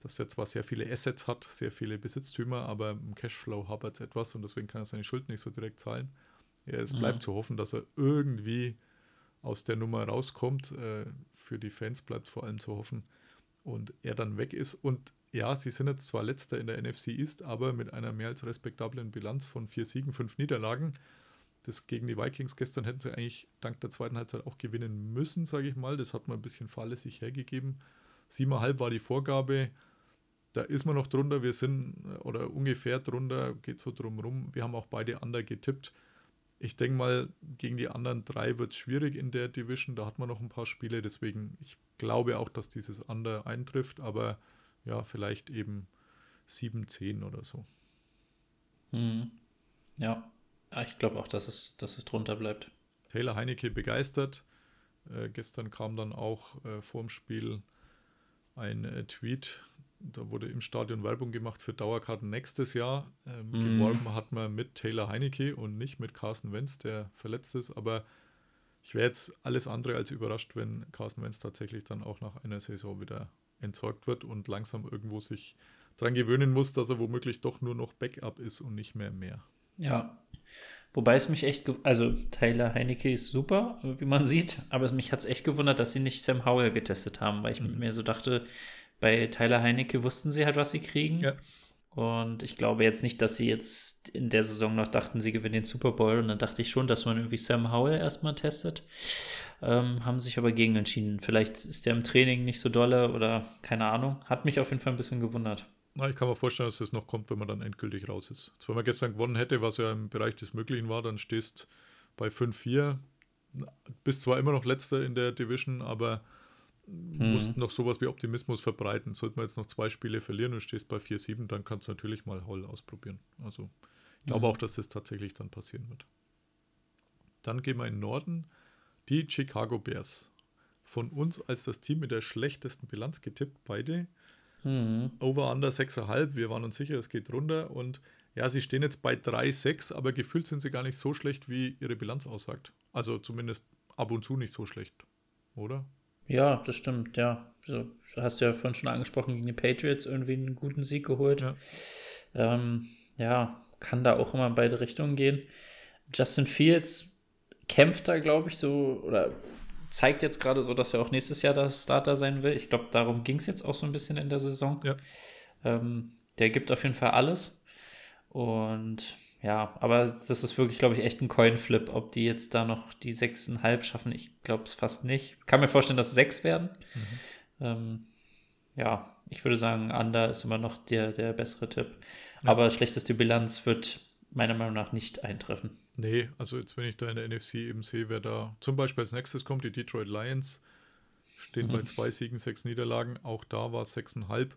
dass er zwar sehr viele Assets hat, sehr viele Besitztümer, aber im Cashflow hapert es etwas und deswegen kann er seine Schuld nicht so direkt zahlen. Ja, es bleibt Mhm. zu hoffen, dass er irgendwie aus der Nummer rauskommt. Äh, für die Fans bleibt vor allem zu hoffen und er dann weg ist. Und ja, sie sind jetzt zwar letzter in der NFC East, aber mit einer mehr als respektablen Bilanz von vier Siegen, fünf Niederlagen. Das gegen die Vikings gestern hätten sie eigentlich dank der zweiten Halbzeit auch gewinnen müssen, sage ich mal. Das hat man ein bisschen fahrlässig hergegeben. Siebeneinhalb war die Vorgabe. Da ist man noch drunter. Wir sind äh, oder ungefähr drunter, geht so drum rum. Wir haben auch beide Under getippt. Ich denke mal, gegen die anderen drei wird es schwierig in der Division. Da hat man noch ein paar Spiele. Deswegen, ich glaube auch, dass dieses Under eintrifft. Aber ja, vielleicht eben 7, 10 oder so. Ja. Ja, ich glaube auch, dass es, dass es drunter bleibt. Taylor Heinecke begeistert. Äh, gestern kam dann auch äh, vorm Spiel ein äh, Tweet. Da wurde im Stadion Werbung gemacht für Dauerkarten nächstes Jahr. Ähm, Mhm. Geworben hat man mit Taylor Heinecke und nicht mit Carsten Wentz, der verletzt ist. Aber ich wäre jetzt alles andere als überrascht, wenn Carsten Wentz tatsächlich dann auch nach einer Saison wieder entsorgt wird und langsam irgendwo sich dran gewöhnen muss, dass er womöglich doch nur noch Backup ist und nicht mehr mehr. Ja. Wobei es mich echt, also Taylor Heinecke ist super, wie man sieht, aber mich hat es echt gewundert, dass sie nicht Sam Howell getestet haben, weil ich Mhm. mir so dachte, bei Tyler Heinecke wussten sie halt, was sie kriegen. Ja. Und ich glaube jetzt nicht, dass sie jetzt in der Saison noch dachten, sie gewinnen den Super Bowl. Und dann dachte ich schon, dass man irgendwie Sam Howell erstmal testet. Ähm, haben sich aber gegen entschieden. Vielleicht ist der im Training nicht so dolle oder keine Ahnung. Hat mich auf jeden Fall ein bisschen gewundert. Na, ich kann mir vorstellen, dass es noch kommt, wenn man dann endgültig raus ist. Jetzt, wenn man gestern gewonnen hätte, was ja im Bereich des Möglichen war, dann stehst bei 5-4. Bist zwar immer noch letzter in der Division, aber mhm. musst noch sowas wie Optimismus verbreiten. Sollte man jetzt noch zwei Spiele verlieren und stehst bei 4-7, dann kannst du natürlich mal Holl ausprobieren. Also ich glaube mhm. auch, dass das tatsächlich dann passieren wird. Dann gehen wir in den Norden. Die Chicago Bears. Von uns als das Team mit der schlechtesten Bilanz getippt, beide. Mhm. Over under 6,5. Wir waren uns sicher, es geht runter. Und ja, sie stehen jetzt bei 3,6, aber gefühlt sind sie gar nicht so schlecht, wie ihre Bilanz aussagt. Also zumindest ab und zu nicht so schlecht, oder? Ja, das stimmt, ja. So, hast du ja vorhin schon angesprochen, gegen die Patriots irgendwie einen guten Sieg geholt. Ja, ähm, ja kann da auch immer in beide Richtungen gehen. Justin Fields kämpft da, glaube ich, so oder zeigt jetzt gerade so, dass er auch nächstes Jahr der Starter sein will. Ich glaube, darum ging es jetzt auch so ein bisschen in der Saison. Ja. Ähm, der gibt auf jeden Fall alles. Und ja, aber das ist wirklich, glaube ich, echt ein Coinflip, ob die jetzt da noch die 6,5 schaffen. Ich glaube es fast nicht. Kann mir vorstellen, dass es 6 werden. Mhm. Ähm, ja, ich würde sagen, Under ist immer noch der, der bessere Tipp. Ja. Aber schlechteste Bilanz wird meiner Meinung nach nicht eintreffen. Nee, also jetzt, wenn ich da in der NFC eben sehe, wer da zum Beispiel als nächstes kommt, die Detroit Lions stehen mhm. bei zwei Siegen, sechs Niederlagen. Auch da war es sechseinhalb.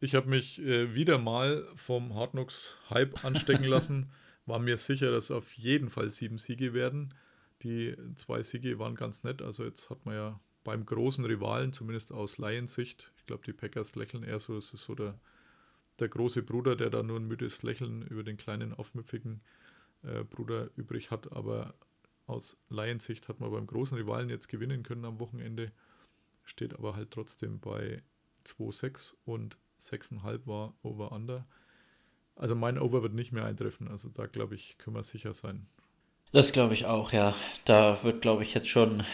Ich habe mich äh, wieder mal vom Hardknocks Hype anstecken lassen. War mir sicher, dass auf jeden Fall sieben Siege werden. Die zwei Siege waren ganz nett. Also jetzt hat man ja beim großen Rivalen, zumindest aus Lions Sicht, ich glaube, die Packers lächeln eher so, das ist so der, der große Bruder, der da nur ein müdes Lächeln über den kleinen, aufmüpfigen äh, Bruder übrig hat. Aber aus Lions Sicht hat man beim großen Rivalen jetzt gewinnen können am Wochenende. Steht aber halt trotzdem bei 2-6 und 6,5 war Over-Under. Also mein Over wird nicht mehr eintreffen. Also da glaube ich, können wir sicher sein. Das glaube ich auch, ja. Da wird, glaube ich, jetzt schon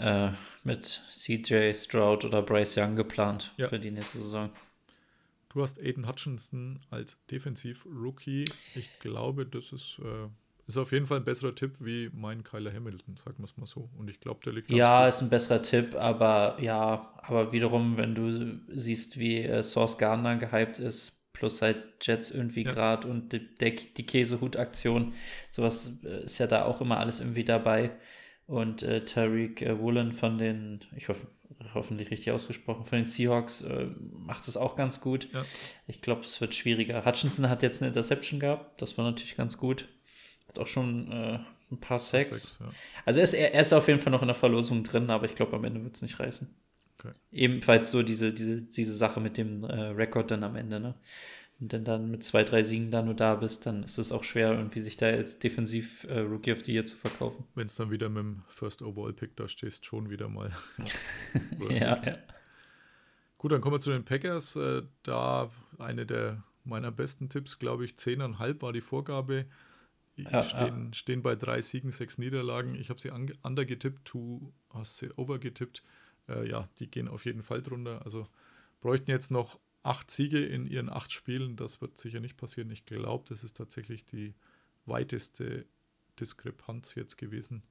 äh, mit CJ Stroud oder Bryce Young geplant ja. für die nächste Saison. Du hast Aiden Hutchinson als Defensiv-Rookie. Ich glaube, das ist, äh, ist auf jeden Fall ein besserer Tipp wie mein Kyler Hamilton, sagen wir es mal so. Und ich glaube, der liegt. Ja, ist ein besserer Tipp, aber ja, aber wiederum, wenn du siehst, wie äh, Source Gardner gehypt ist, plus halt Jets irgendwie ja. gerade und die, der, die Käsehut-Aktion, sowas äh, ist ja da auch immer alles irgendwie dabei. Und äh, Tariq äh, Woolen von den, ich hoffe, hoffentlich richtig ausgesprochen, von den Seahawks äh, macht es auch ganz gut. Ja. Ich glaube, es wird schwieriger. Hutchinson hat jetzt eine Interception gehabt, das war natürlich ganz gut. Hat auch schon äh, ein paar Sacks. Ja. Also er ist, er ist auf jeden Fall noch in der Verlosung drin, aber ich glaube, am Ende wird es nicht reißen. Okay. Ebenfalls so diese, diese, diese Sache mit dem äh, Rekord dann am Ende, ne? Und wenn dann mit zwei, drei Siegen da nur da bist, dann ist es auch schwer, irgendwie sich da als Defensiv-Rookie äh, of the Year zu verkaufen. Wenn es dann wieder mit dem First Overall-Pick da stehst, schon wieder mal. ja, ja. Gut, dann kommen wir zu den Packers. Äh, da eine der meiner besten Tipps, glaube ich, 10,5 war die Vorgabe. Ja, stehen, ja. stehen bei drei Siegen, sechs Niederlagen. Ich habe sie under getippt, du hast sie over getippt äh, ja, die gehen auf jeden Fall drunter. Also bräuchten jetzt noch acht Siege in ihren acht Spielen. Das wird sicher nicht passieren. Ich glaube, das ist tatsächlich die weiteste Diskrepanz jetzt gewesen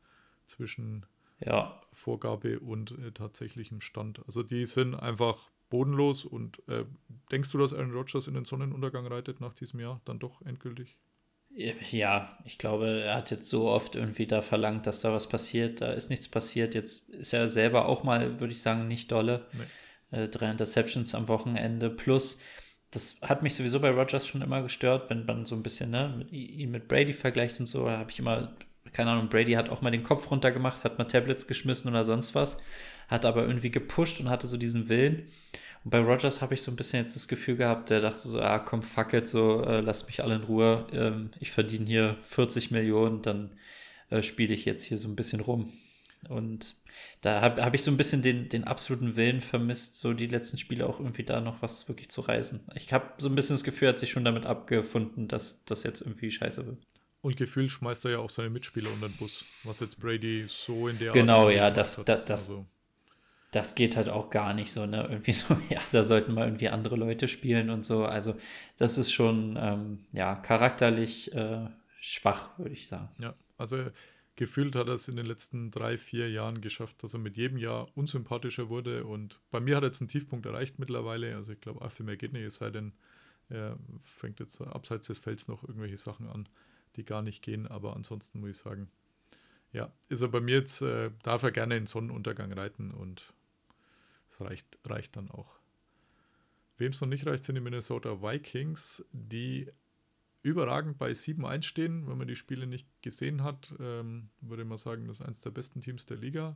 zwischen ja. Vorgabe und äh, tatsächlichem Stand. Also die sind einfach bodenlos und äh, denkst du, dass Aaron Rodgers in den Sonnenuntergang reitet nach diesem Jahr dann doch endgültig? Ja, ich glaube, er hat jetzt so oft irgendwie da verlangt, dass da was passiert. Da ist nichts passiert. Jetzt ist er selber auch mal, würde ich sagen, nicht dolle. Nee. Äh, drei Interceptions am Wochenende. Plus, das hat mich sowieso bei Rogers schon immer gestört, wenn man so ein bisschen ne, mit, ihn mit Brady vergleicht und so. Da habe ich immer, keine Ahnung, Brady hat auch mal den Kopf runtergemacht, hat mal Tablets geschmissen oder sonst was. Hat aber irgendwie gepusht und hatte so diesen Willen. Und bei Rogers habe ich so ein bisschen jetzt das Gefühl gehabt, der dachte so, ah komm, fuck it, so, äh, lasst mich alle in Ruhe. Ähm, ich verdiene hier 40 Millionen, dann äh, spiele ich jetzt hier so ein bisschen rum. Und da habe hab ich so ein bisschen den, den absoluten Willen vermisst, so die letzten Spiele auch irgendwie da noch was wirklich zu reißen. Ich habe so ein bisschen das Gefühl, er hat sich schon damit abgefunden, dass das jetzt irgendwie scheiße wird. Und gefühlt schmeißt er ja auch seine Mitspieler unter den Bus, was jetzt Brady so in der Genau, Art ja, das, das, das, also. Das geht halt auch gar nicht so, ne? Irgendwie so, ja, da sollten mal irgendwie andere Leute spielen und so. Also, das ist schon, ähm, ja, charakterlich äh, schwach, würde ich sagen. Ja, also gefühlt hat er es in den letzten drei, vier Jahren geschafft, dass er mit jedem Jahr unsympathischer wurde. Und bei mir hat er jetzt einen Tiefpunkt erreicht mittlerweile. Also ich glaube, auch viel mehr geht nicht, es sei denn, er fängt jetzt abseits des Felds noch irgendwelche Sachen an, die gar nicht gehen. Aber ansonsten muss ich sagen, ja, ist er bei mir jetzt, äh, darf er gerne in Sonnenuntergang reiten und es reicht, reicht dann auch. Wem es noch nicht reicht, sind die Minnesota Vikings, die überragend bei 7-1 stehen. Wenn man die Spiele nicht gesehen hat, ähm, würde man sagen, das ist eines der besten Teams der Liga.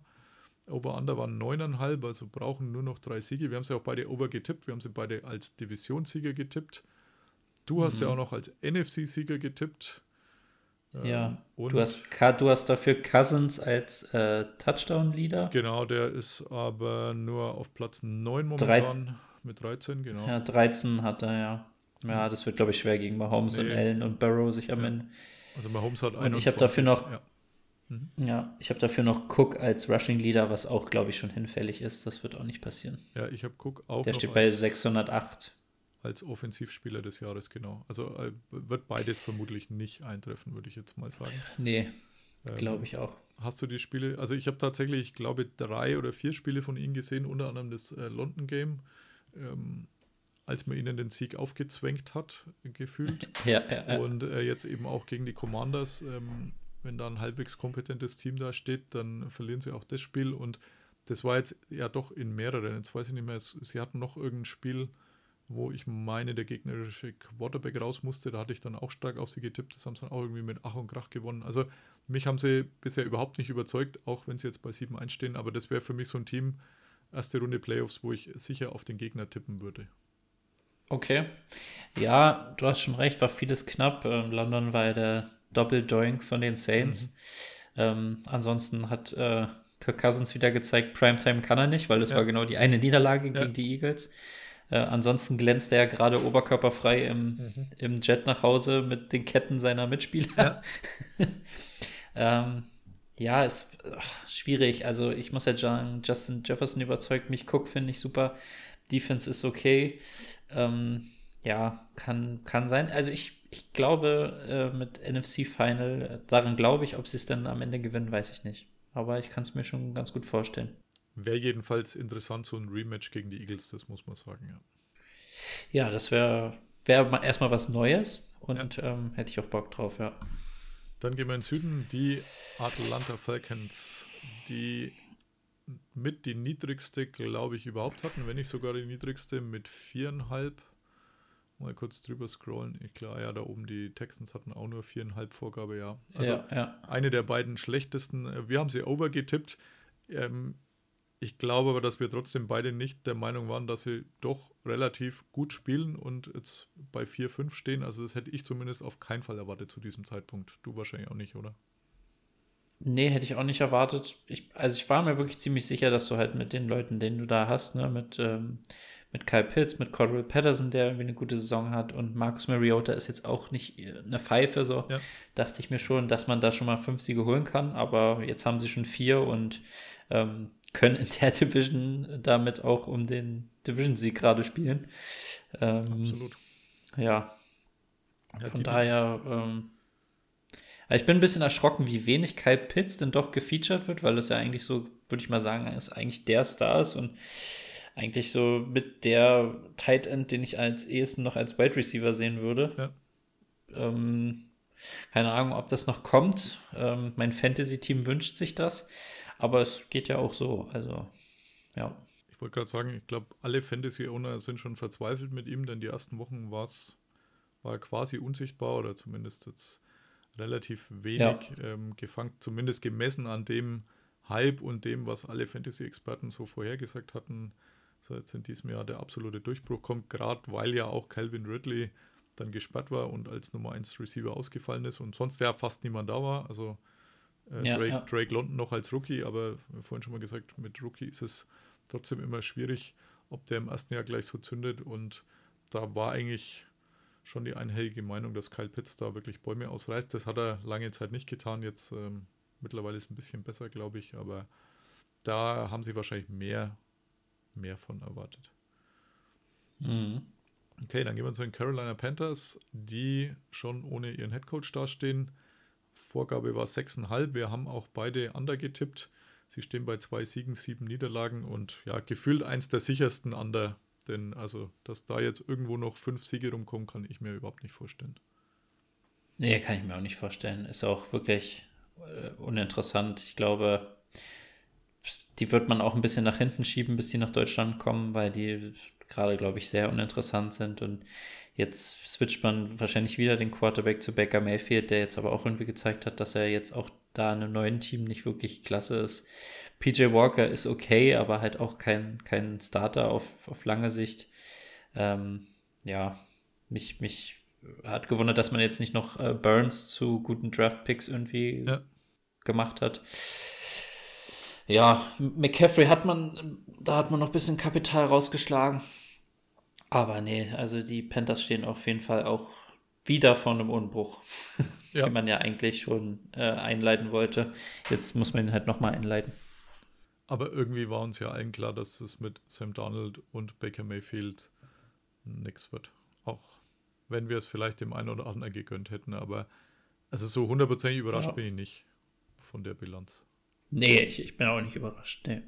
Over-Under waren 9,5, also brauchen nur noch drei Siege. Wir haben sie auch beide over getippt. Wir haben sie beide als Divisionssieger getippt. Du hast ja Mhm. auch noch als NFC-Sieger getippt. Ja, und du hast, du hast dafür Cousins als äh, Touchdown-Leader. Genau, der ist aber nur auf Platz 9 Drei- momentan mit 13, genau. Ja, 13 hat er, ja. Ja, das wird, glaube ich, schwer gegen Mahomes und Nee. Allen und Barrow sich am Ja. Ende. Also Mahomes hat Und ich hab dafür noch- Ja. Ja, ich habe dafür noch Cook als Rushing Leader, was auch, glaube ich, schon hinfällig ist. Das wird auch nicht passieren. ja, ich habe Cook auch Der steht bei als, 608. als Offensivspieler des Jahres, genau. Also äh, wird beides vermutlich nicht eintreffen, würde ich jetzt mal sagen. Nee, Ähm, glaube ich auch. Hast du die Spiele, also ich habe tatsächlich, ich glaube, drei oder vier Spiele von ihnen gesehen, unter anderem das äh, London Game, ähm, als man ihnen den Sieg aufgezwängt hat, gefühlt. Ja, ja, ja. Und äh, jetzt eben auch gegen die Commanders, ähm, wenn da ein halbwegs kompetentes Team da steht, dann verlieren sie auch das Spiel. Und das war jetzt ja doch in mehreren. Jetzt weiß ich nicht mehr, sie hatten noch irgendein Spiel, wo ich meine, der gegnerische Quarterback raus musste. Da hatte ich dann auch stark auf sie getippt. Das haben sie dann auch irgendwie mit Ach und Krach gewonnen. Also mich haben sie bisher überhaupt nicht überzeugt, auch wenn sie jetzt bei 7-1 stehen. Aber das wäre für mich so ein Team, erste Runde Playoffs, wo ich sicher auf den Gegner tippen würde. Okay. Ja, du hast schon recht, war vieles knapp. Ähm, London war ja der Doppeldoink von den Saints. Ähm, ansonsten hat äh, Kirk Cousins wieder gezeigt, Primetime kann er nicht, weil das Ja. war genau die eine Niederlage Ja. gegen die Eagles. Äh, ansonsten glänzt er ja gerade oberkörperfrei im, im Jet nach Hause mit den Ketten seiner Mitspieler. ähm, ja, ist ach, schwierig. Also ich muss ja sagen, Justin Jefferson überzeugt mich. Cook finde ich super. Defense ist okay. Ähm, ja, kann, kann sein. Also ich, ich glaube äh, mit NFC Final, daran glaube ich, ob sie es dann am Ende gewinnen, weiß ich nicht. Aber ich kann es mir schon ganz gut vorstellen. Wäre jedenfalls interessant, so ein Rematch gegen die Eagles, das muss man sagen, ja. Ja, das wäre wär mal erstmal was Neues und ähm, hätte ich auch Bock drauf, ja. Dann gehen wir in den Süden. Die Atlanta Falcons, die mit die niedrigste, glaube ich, überhaupt hatten, wenn nicht sogar die niedrigste mit viereinhalb. Mal kurz drüber scrollen. Ich klar, ja, da oben die Texans hatten auch nur viereinhalb Vorgabe, ja. Also ja, ja. eine der beiden schlechtesten. Wir haben sie over getippt. Ähm, ich glaube aber, dass wir trotzdem beide nicht der Meinung waren, dass sie doch relativ gut spielen und jetzt bei 4-5 stehen. Also das hätte ich zumindest auf keinen Fall erwartet zu diesem Zeitpunkt. Du wahrscheinlich auch nicht, oder? Nee, hätte ich auch nicht erwartet. Ich, also ich war mir wirklich ziemlich sicher, dass du halt mit den Leuten, den du da hast, ne, mit, ähm, mit Kyle Pitts, mit Cordell Patterson, der irgendwie eine gute Saison hat und Marcus Mariota ist jetzt auch nicht äh, eine Pfeife, so Ja. dachte ich mir schon, dass man da schon mal fünf Siege holen kann, aber jetzt haben sie schon vier und ähm, können in der Division damit auch um den Division-Sieg gerade spielen. Ähm, Absolut. Ja, Ja, von daher, ähm, ich bin ein bisschen erschrocken, wie wenig Kyle Pitts denn doch gefeatured wird, weil das ja eigentlich so, würde ich mal sagen, ist eigentlich der Star ist und eigentlich so mit der Tight End, den ich als ehesten noch als Wide Receiver sehen würde. Ja. Ähm, keine Ahnung, ob das noch kommt. Ähm, mein Fantasy-Team wünscht sich das, aber es geht ja auch so. Also, ja. Ich wollte gerade sagen, ich glaube, alle Fantasy-Owner sind schon verzweifelt mit ihm, denn die ersten Wochen war's, war er quasi unsichtbar oder zumindest jetzt relativ wenig ähm, gefangen, zumindest gemessen an dem Hype und dem, was alle Fantasy-Experten so vorhergesagt hatten, dass jetzt in diesem Jahr der absolute Durchbruch kommt, gerade weil ja auch Calvin Ridley dann gesperrt war und als Nummer 1 Receiver ausgefallen ist und sonst ja fast niemand da war. Also äh, Ja, Drake, ja. Drake London noch als Rookie, aber vorhin schon mal gesagt, mit Rookie ist es trotzdem immer schwierig, ob der im ersten Jahr gleich so zündet. Und da war eigentlich schon die einhellige Meinung, dass Kyle Pitts da wirklich Bäume ausreißt. Das hat er lange Zeit nicht getan. Jetzt ähm, mittlerweile ist es ein bisschen besser, glaube ich. Aber da haben sie wahrscheinlich mehr mehr von erwartet. Mhm. Okay, dann gehen wir zu den Carolina Panthers, die schon ohne ihren Headcoach dastehen. Vorgabe war 6,5. Wir haben auch beide Under getippt. Sie stehen bei zwei Siegen, sieben Niederlagen und ja, gefühlt eins der sichersten Under. Denn also, dass da jetzt irgendwo noch fünf Siege rumkommen, kann ich mir überhaupt nicht vorstellen. Nee, kann ich mir auch nicht vorstellen. Ist auch wirklich äh, uninteressant. Ich glaube, die wird man auch ein bisschen nach hinten schieben, bis die nach Deutschland kommen, weil die gerade, glaube ich, sehr uninteressant sind. Und jetzt switcht man wahrscheinlich wieder den Quarterback zu Baker Mayfield, der jetzt aber auch irgendwie gezeigt hat, dass er jetzt auch da in einem neuen Team nicht wirklich klasse ist. PJ Walker ist okay, aber halt auch kein, kein Starter auf, auf lange Sicht. Ähm, ja, mich, mich hat gewundert, dass man jetzt nicht noch äh, Burns zu guten Draft-Picks irgendwie Ja. gemacht hat. Ja, McCaffrey hat man, da hat man noch ein bisschen Kapital rausgeschlagen. Aber nee, also die Panthers stehen auf jeden Fall auch wieder vor einem Unbruch, Ja. den man ja eigentlich schon äh, einleiten wollte. Jetzt muss man ihn halt nochmal einleiten. Aber irgendwie war uns ja allen klar, dass es mit Sam Donald und Baker Mayfield nichts wird. Auch wenn wir es vielleicht dem einen oder anderen gegönnt hätten. Aber also so hundertprozentig überrascht Ja. bin ich nicht von der Bilanz. Nee, ich, ich bin auch nicht überrascht. Nee.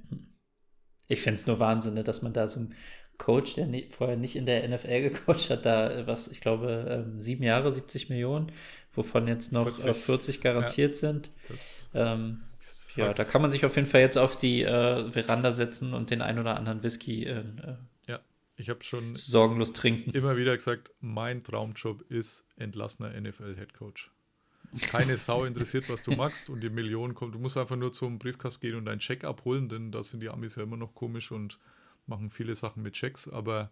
Ich finde es nur Wahnsinn, ne, dass man da so einen Coach, der nie, vorher nicht in der NFL gecoacht hat, da äh, was, ich glaube, ähm, sieben Jahre, 70 Millionen, wovon jetzt noch 40, 40, 40 garantiert sind. Das Ähm, ich ja, da kann man sich auf jeden Fall jetzt auf die äh, Veranda setzen und den ein oder anderen Whisky äh, äh, Ja, ich habe schon sorgenlos trinken. immer wieder gesagt, mein Traumjob ist entlassener NFL-Headcoach. Keine Sau interessiert, was du machst und die Millionen kommen. Du musst einfach nur zum Briefkasten gehen und deinen Check abholen, denn da sind die Amis ja immer noch komisch und machen viele Sachen mit Checks, aber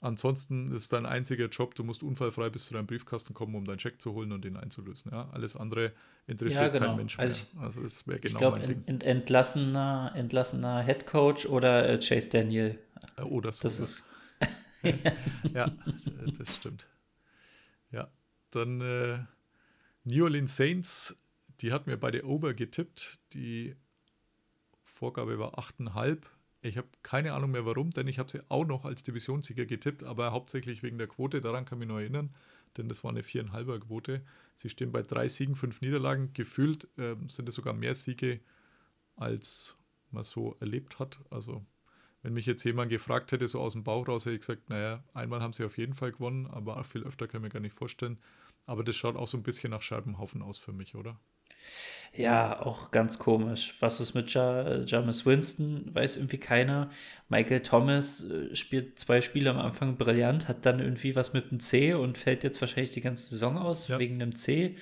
ansonsten ist dein einziger Job, du musst unfallfrei bis zu deinem Briefkasten kommen, um deinen Check zu holen und den einzulösen. Ja? Alles andere interessiert Ja, genau. kein Mensch mehr. Also Also, das wäre Ich genau glaube, mein Ding. ent, entlassener, entlassener Head Coach oder äh, Chase Daniel. Äh, Oder so. Das ja. ist Ja, das stimmt. Ja, dann äh, New Orleans Saints, die hat mir beide Over getippt. Die Vorgabe war 8,5. Ich habe keine Ahnung mehr warum, denn ich habe sie auch noch als Divisionssieger getippt, aber hauptsächlich wegen der Quote. Daran kann ich mich noch erinnern, denn das war eine 4,5er Quote. Sie stehen bei drei Siegen, fünf Niederlagen. Gefühlt ähm, sind es sogar mehr Siege, als man so erlebt hat. Also wenn mich jetzt jemand gefragt hätte, so aus dem Bauch raus, hätte ich gesagt, naja, einmal haben sie auf jeden Fall gewonnen, aber viel öfter kann ich mir gar nicht vorstellen. Aber das schaut auch so ein bisschen nach Scherbenhaufen aus für mich, oder? Ja auch ganz komisch. Was ist mit ja, James Winston? Weiß irgendwie keiner. Michael Thomas äh, spielt zwei Spiele am Anfang brillant, hat dann irgendwie was mit dem C und fällt jetzt wahrscheinlich die ganze Saison aus Ja. wegen einem C.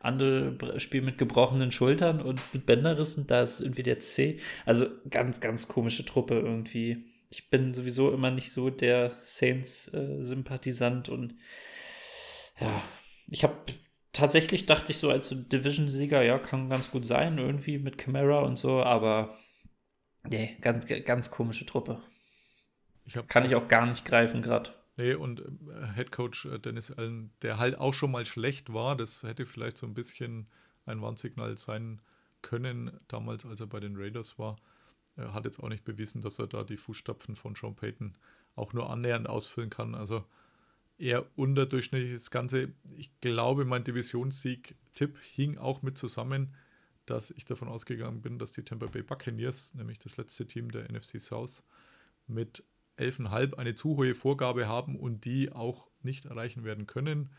Andere spielen mit gebrochenen Schultern und mit Bänderrissen, da ist irgendwie der C. Also ganz, ganz komische Truppe irgendwie. Ich bin sowieso immer nicht so der Saints-Sympathisant und ja, ich habe tatsächlich dachte ich so als Division-Sieger, ja, kann ganz gut sein, irgendwie mit Camara und so, aber nee, ganz, ganz komische Truppe. Ich Kann ich auch gar nicht greifen gerade. Nee, und äh, Head Coach äh, Dennis Allen, der halt auch schon mal schlecht war, das hätte vielleicht so ein bisschen ein Warnsignal sein können, damals, als er bei den Raiders war. Er hat jetzt auch nicht bewiesen, dass er da die Fußstapfen von Sean Payton auch nur annähernd ausfüllen kann. Also eher unterdurchschnittlich das Ganze. Ich glaube, mein Divisionssieg-Tipp hing auch mit zusammen, dass ich davon ausgegangen bin, dass die Tampa Bay Buccaneers, nämlich das letzte Team der NFC South, mit 11,5 eine zu hohe Vorgabe haben und die auch nicht erreichen werden können.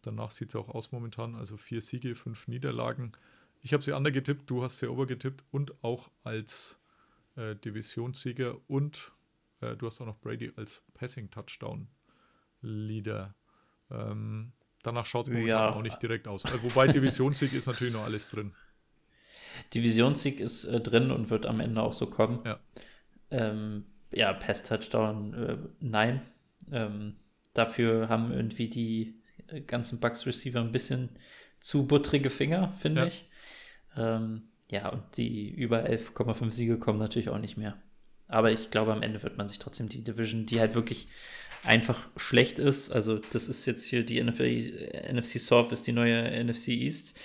Danach sieht es auch aus momentan, also vier Siege, fünf Niederlagen. Ich habe sie under getippt, du hast sie over getippt und auch als äh, Divisionssieger und äh, du hast auch noch Brady als Passing-Touchdown-Leader. Ähm, danach schaut es momentan Ja. auch nicht direkt aus. Äh, wobei Divisionssieg ist natürlich noch alles drin. Divisionssieg ist äh, drin und wird am Ende auch so kommen. Ja. Ähm, ja, Pass-Touchdown, äh, nein. Ähm, dafür haben irgendwie die äh, ganzen Bucks-Receiver ein bisschen zu buttrige Finger, finde Ja. ich. Ähm, ja, und die über 11,5 Siege kommen natürlich auch nicht mehr. Aber ich glaube, am Ende wird man sich trotzdem die Division, die halt wirklich einfach schlecht ist. Also das ist jetzt hier die NFC, NFC South ist die neue NFC East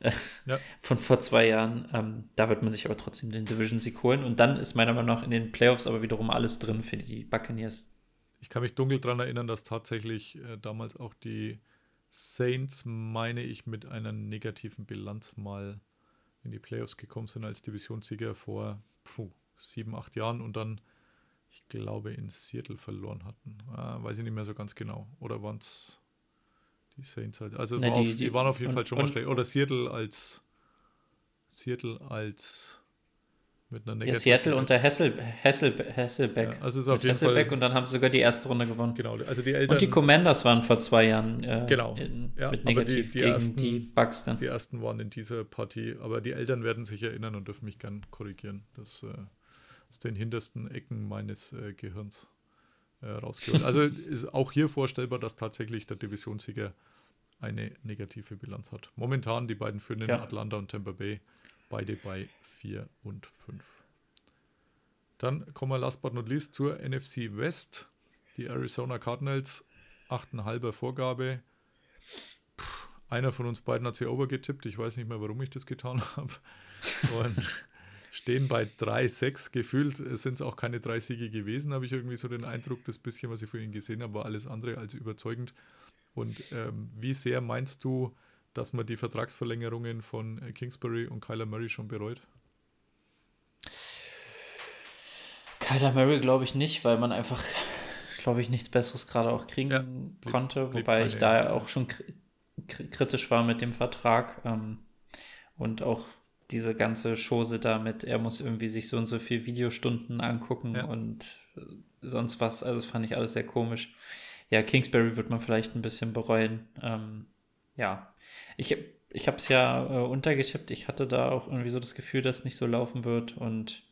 äh, Ja. von vor zwei Jahren. Ähm, da wird man sich aber trotzdem den Division Sieg holen. Und dann ist meiner Meinung nach in den Playoffs aber wiederum alles drin für die Buccaneers. Ich kann mich dunkel daran erinnern, dass tatsächlich äh, damals auch die Saints, meine ich, mit einer negativen Bilanz mal in die Playoffs gekommen sind als Divisionssieger vor puh, sieben, acht Jahren und dann, ich glaube, in Seattle verloren hatten. Ah, weiß ich nicht mehr so ganz genau. Oder waren es die Saints halt? Also Ne, war die- auf, die, waren auf jeden und- Fall schon mal schlecht. Oder Seattle als Seattle als mit einer Ja, negativen Seattle unter Hessel, Hessel, Hasselbeck. Ja, also es ist auf Mit jeden Fall- Hasselbeck und dann haben sie sogar die erste Runde gewonnen. Genau, also die Eltern. Und die Commanders waren vor zwei Jahren äh, Genau. in, Ja, mit aber die- negativ die gegen ersten- die Bucks dann. Die ersten waren in dieser Partie, aber die Eltern werden sich erinnern und dürfen mich gern korrigieren. Das äh, aus den hintersten Ecken meines äh, Gehirns äh, rausgeholt. Also ist auch hier vorstellbar, dass tatsächlich der Divisionssieger eine negative Bilanz hat. Momentan die beiden führenden Ja. Atlanta und Tampa Bay, beide bei 4 und 5. Dann kommen wir last but not least zur NFC West. Die Arizona Cardinals, 8,5er Vorgabe. Puh, einer von uns beiden hat sie overgetippt. Ich weiß nicht mehr, warum ich das getan habe. Und stehen bei 3-6. Gefühlt sind es auch keine drei Siege gewesen, habe ich irgendwie so den Eindruck. Das bisschen, was ich für ihn gesehen habe, war alles andere als überzeugend. Und ähm, wie sehr meinst du, dass man die Vertragsverlängerungen von Kingsbury und Kyler Murray schon bereut? Kyler Murray glaube ich nicht, weil man einfach, glaube ich, nichts Besseres gerade auch kriegen Ja, blieb- konnte. Wobei ich da auch schon kri- kri- kritisch war mit dem Vertrag ähm, und auch diese ganze Chose damit, er muss irgendwie sich so und so viel Videostunden angucken Ja. und äh, sonst was. Also das fand ich alles sehr komisch. Ja, Kingsbury wird man vielleicht ein bisschen bereuen. Ähm, ja, ich, ich habe es ja äh, untergetippt. Ich hatte da auch irgendwie so das Gefühl, dass es nicht so laufen wird. Und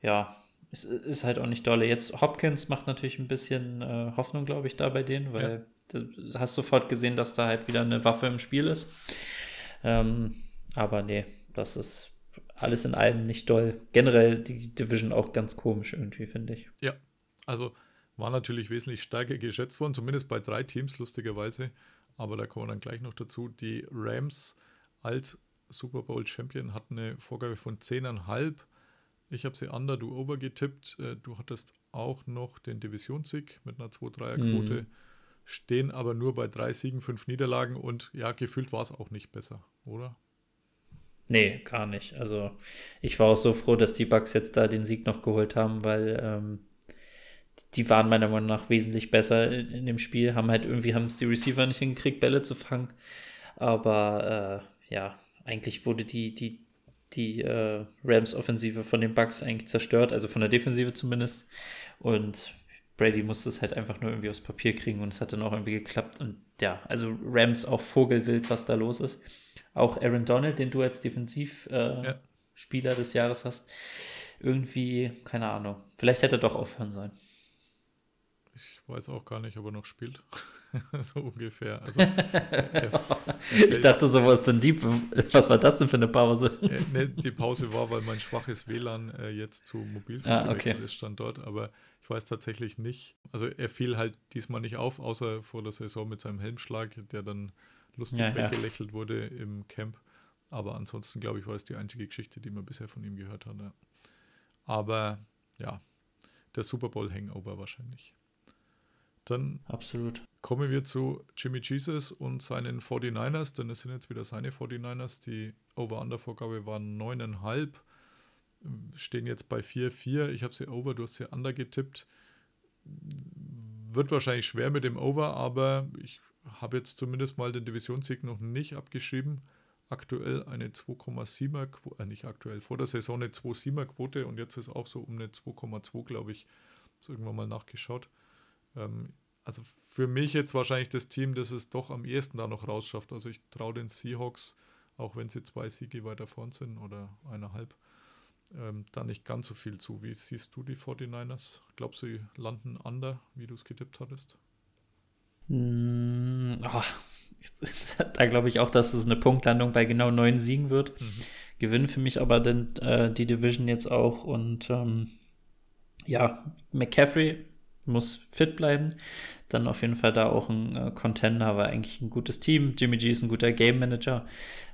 ja, es ist halt auch nicht dolle. Jetzt Hopkins macht natürlich ein bisschen äh, Hoffnung, glaube ich, da bei denen, weil du hast sofort gesehen, dass da halt wieder eine Waffe im Spiel ist. Ähm, aber nee, das ist alles in allem nicht doll. Generell die Division auch ganz komisch irgendwie, finde ich. Ja, also war natürlich wesentlich stärker geschätzt worden, zumindest bei drei Teams, lustigerweise. Aber da kommen wir dann gleich noch dazu. Die Rams als Super Bowl Champion hatten eine Vorgabe von 10,5. Ich habe sie under, du over getippt. Äh, Du hattest auch noch den Divisionssieg mit einer 2-3er-Quote. Stehen aber nur bei drei Siegen, fünf Niederlagen und ja, gefühlt war es auch nicht besser, oder? Nee, gar nicht. Also ich war auch so froh, dass die Bucks jetzt da den Sieg noch geholt haben, weil ähm, die waren meiner Meinung nach wesentlich besser in, in dem Spiel, haben halt irgendwie haben es die Receiver nicht hingekriegt, Bälle zu fangen. Aber äh, ja, eigentlich wurde die, die, die äh, Rams-Offensive von den Bucks eigentlich zerstört, also von der Defensive zumindest. Und Brady musste es halt einfach nur irgendwie aufs Papier kriegen und es hat dann auch irgendwie geklappt. Und ja, also Rams auch Vogelwild, was da los ist. Auch Aaron Donald, den du als Defensivspieler äh, Ja. Des Jahres hast, irgendwie, keine Ahnung. Vielleicht hätte er doch aufhören sollen. Ich weiß auch gar nicht, ob er noch spielt. so ungefähr. Also, er, Ich dachte so, was denn die, was war das denn für eine Pause? Ne, die Pause war, weil mein schwaches WLAN äh, jetzt zu Mobilfunk Ah, okay. ist, stand dort. Aber ich weiß tatsächlich nicht. Also er fiel halt diesmal nicht auf, außer vor der Saison mit seinem Helmschlag, der dann lustig Ja, ja. weggelächelt wurde im Camp. Aber ansonsten, glaube ich, war es die einzige Geschichte, die man bisher von ihm gehört hat. Ja. Aber ja, der Super Bowl Hangover wahrscheinlich. Dann Absolut. Kommen wir zu Jimmy Jesus und seinen 49ers, denn es sind jetzt wieder seine 49ers. Die Over-Under-Vorgabe war 9,5, stehen jetzt bei 4,4. Ich habe sie Over, du hast sie Under getippt. Wird wahrscheinlich schwer mit dem Over, aber ich habe jetzt zumindest mal den Divisionssieg noch nicht abgeschrieben. Aktuell eine 2,7er, Quo- äh, nicht aktuell, vor der Saison eine 2,7er Quote und jetzt ist auch so um eine 2,2, glaube ich. Habe irgendwann mal nachgeschaut. Ähm, also für mich jetzt wahrscheinlich das Team, das es doch am ehesten da noch rausschafft. Also ich traue den Seahawks, auch wenn sie zwei Siege weiter vorn sind oder eineinhalb, ähm, da nicht ganz so viel zu. Wie siehst du die 49ers? Glaubst du, sie landen under, wie du es getippt hattest? Mm, ah, da glaube ich auch, dass es eine Punktlandung bei genau neun Siegen wird. Gewinnen für mich aber dann äh, die Division jetzt auch und ähm, ja, McCaffrey muss fit bleiben. Dann auf jeden Fall da auch ein äh, Contender, war eigentlich ein gutes Team. Jimmy G ist ein guter Game Manager.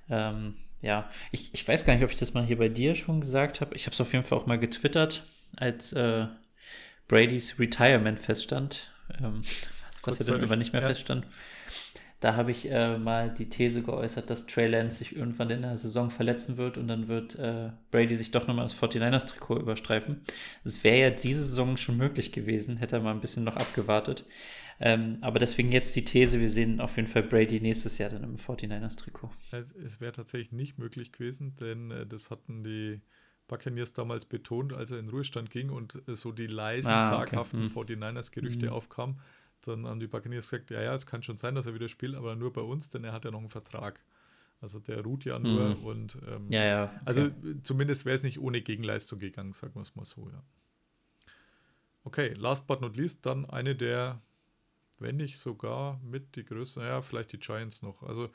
Ähm, ja, ich, ich weiß gar nicht, ob ich das mal hier bei dir schon gesagt habe. Ich habe es auf jeden Fall auch mal getwittert, als äh, Bradys Retirement feststand, ähm, was ja dann irgendwann nicht mehr ja. feststand. Da habe ich äh, mal die These geäußert, dass Trey Lance sich irgendwann in der Saison verletzen wird und dann wird äh, Brady sich doch nochmal das 49ers-Trikot überstreifen. Das wäre ja diese Saison schon möglich gewesen, hätte er mal ein bisschen noch abgewartet. Ähm, aber deswegen jetzt die These, wir sehen auf jeden Fall Brady nächstes Jahr dann im 49ers-Trikot. Es, es wäre tatsächlich nicht möglich gewesen, denn äh, das hatten die Buccaneers damals betont, als er in Ruhestand ging und äh, so die leisen, ah, zaghaften okay. hm. 49ers-Gerüchte hm. aufkamen dann haben die Buccaneers gesagt, ja, ja, es kann schon sein, dass er wieder spielt, aber nur bei uns, denn er hat ja noch einen Vertrag. Also der ruht ja nur mhm. und ähm, ja, ja. Okay. Also zumindest wäre es nicht ohne Gegenleistung gegangen, sagen wir es mal so, ja. Okay, last but not least, dann eine der, wenn nicht sogar mit die größten, ja, vielleicht die Giants noch. Also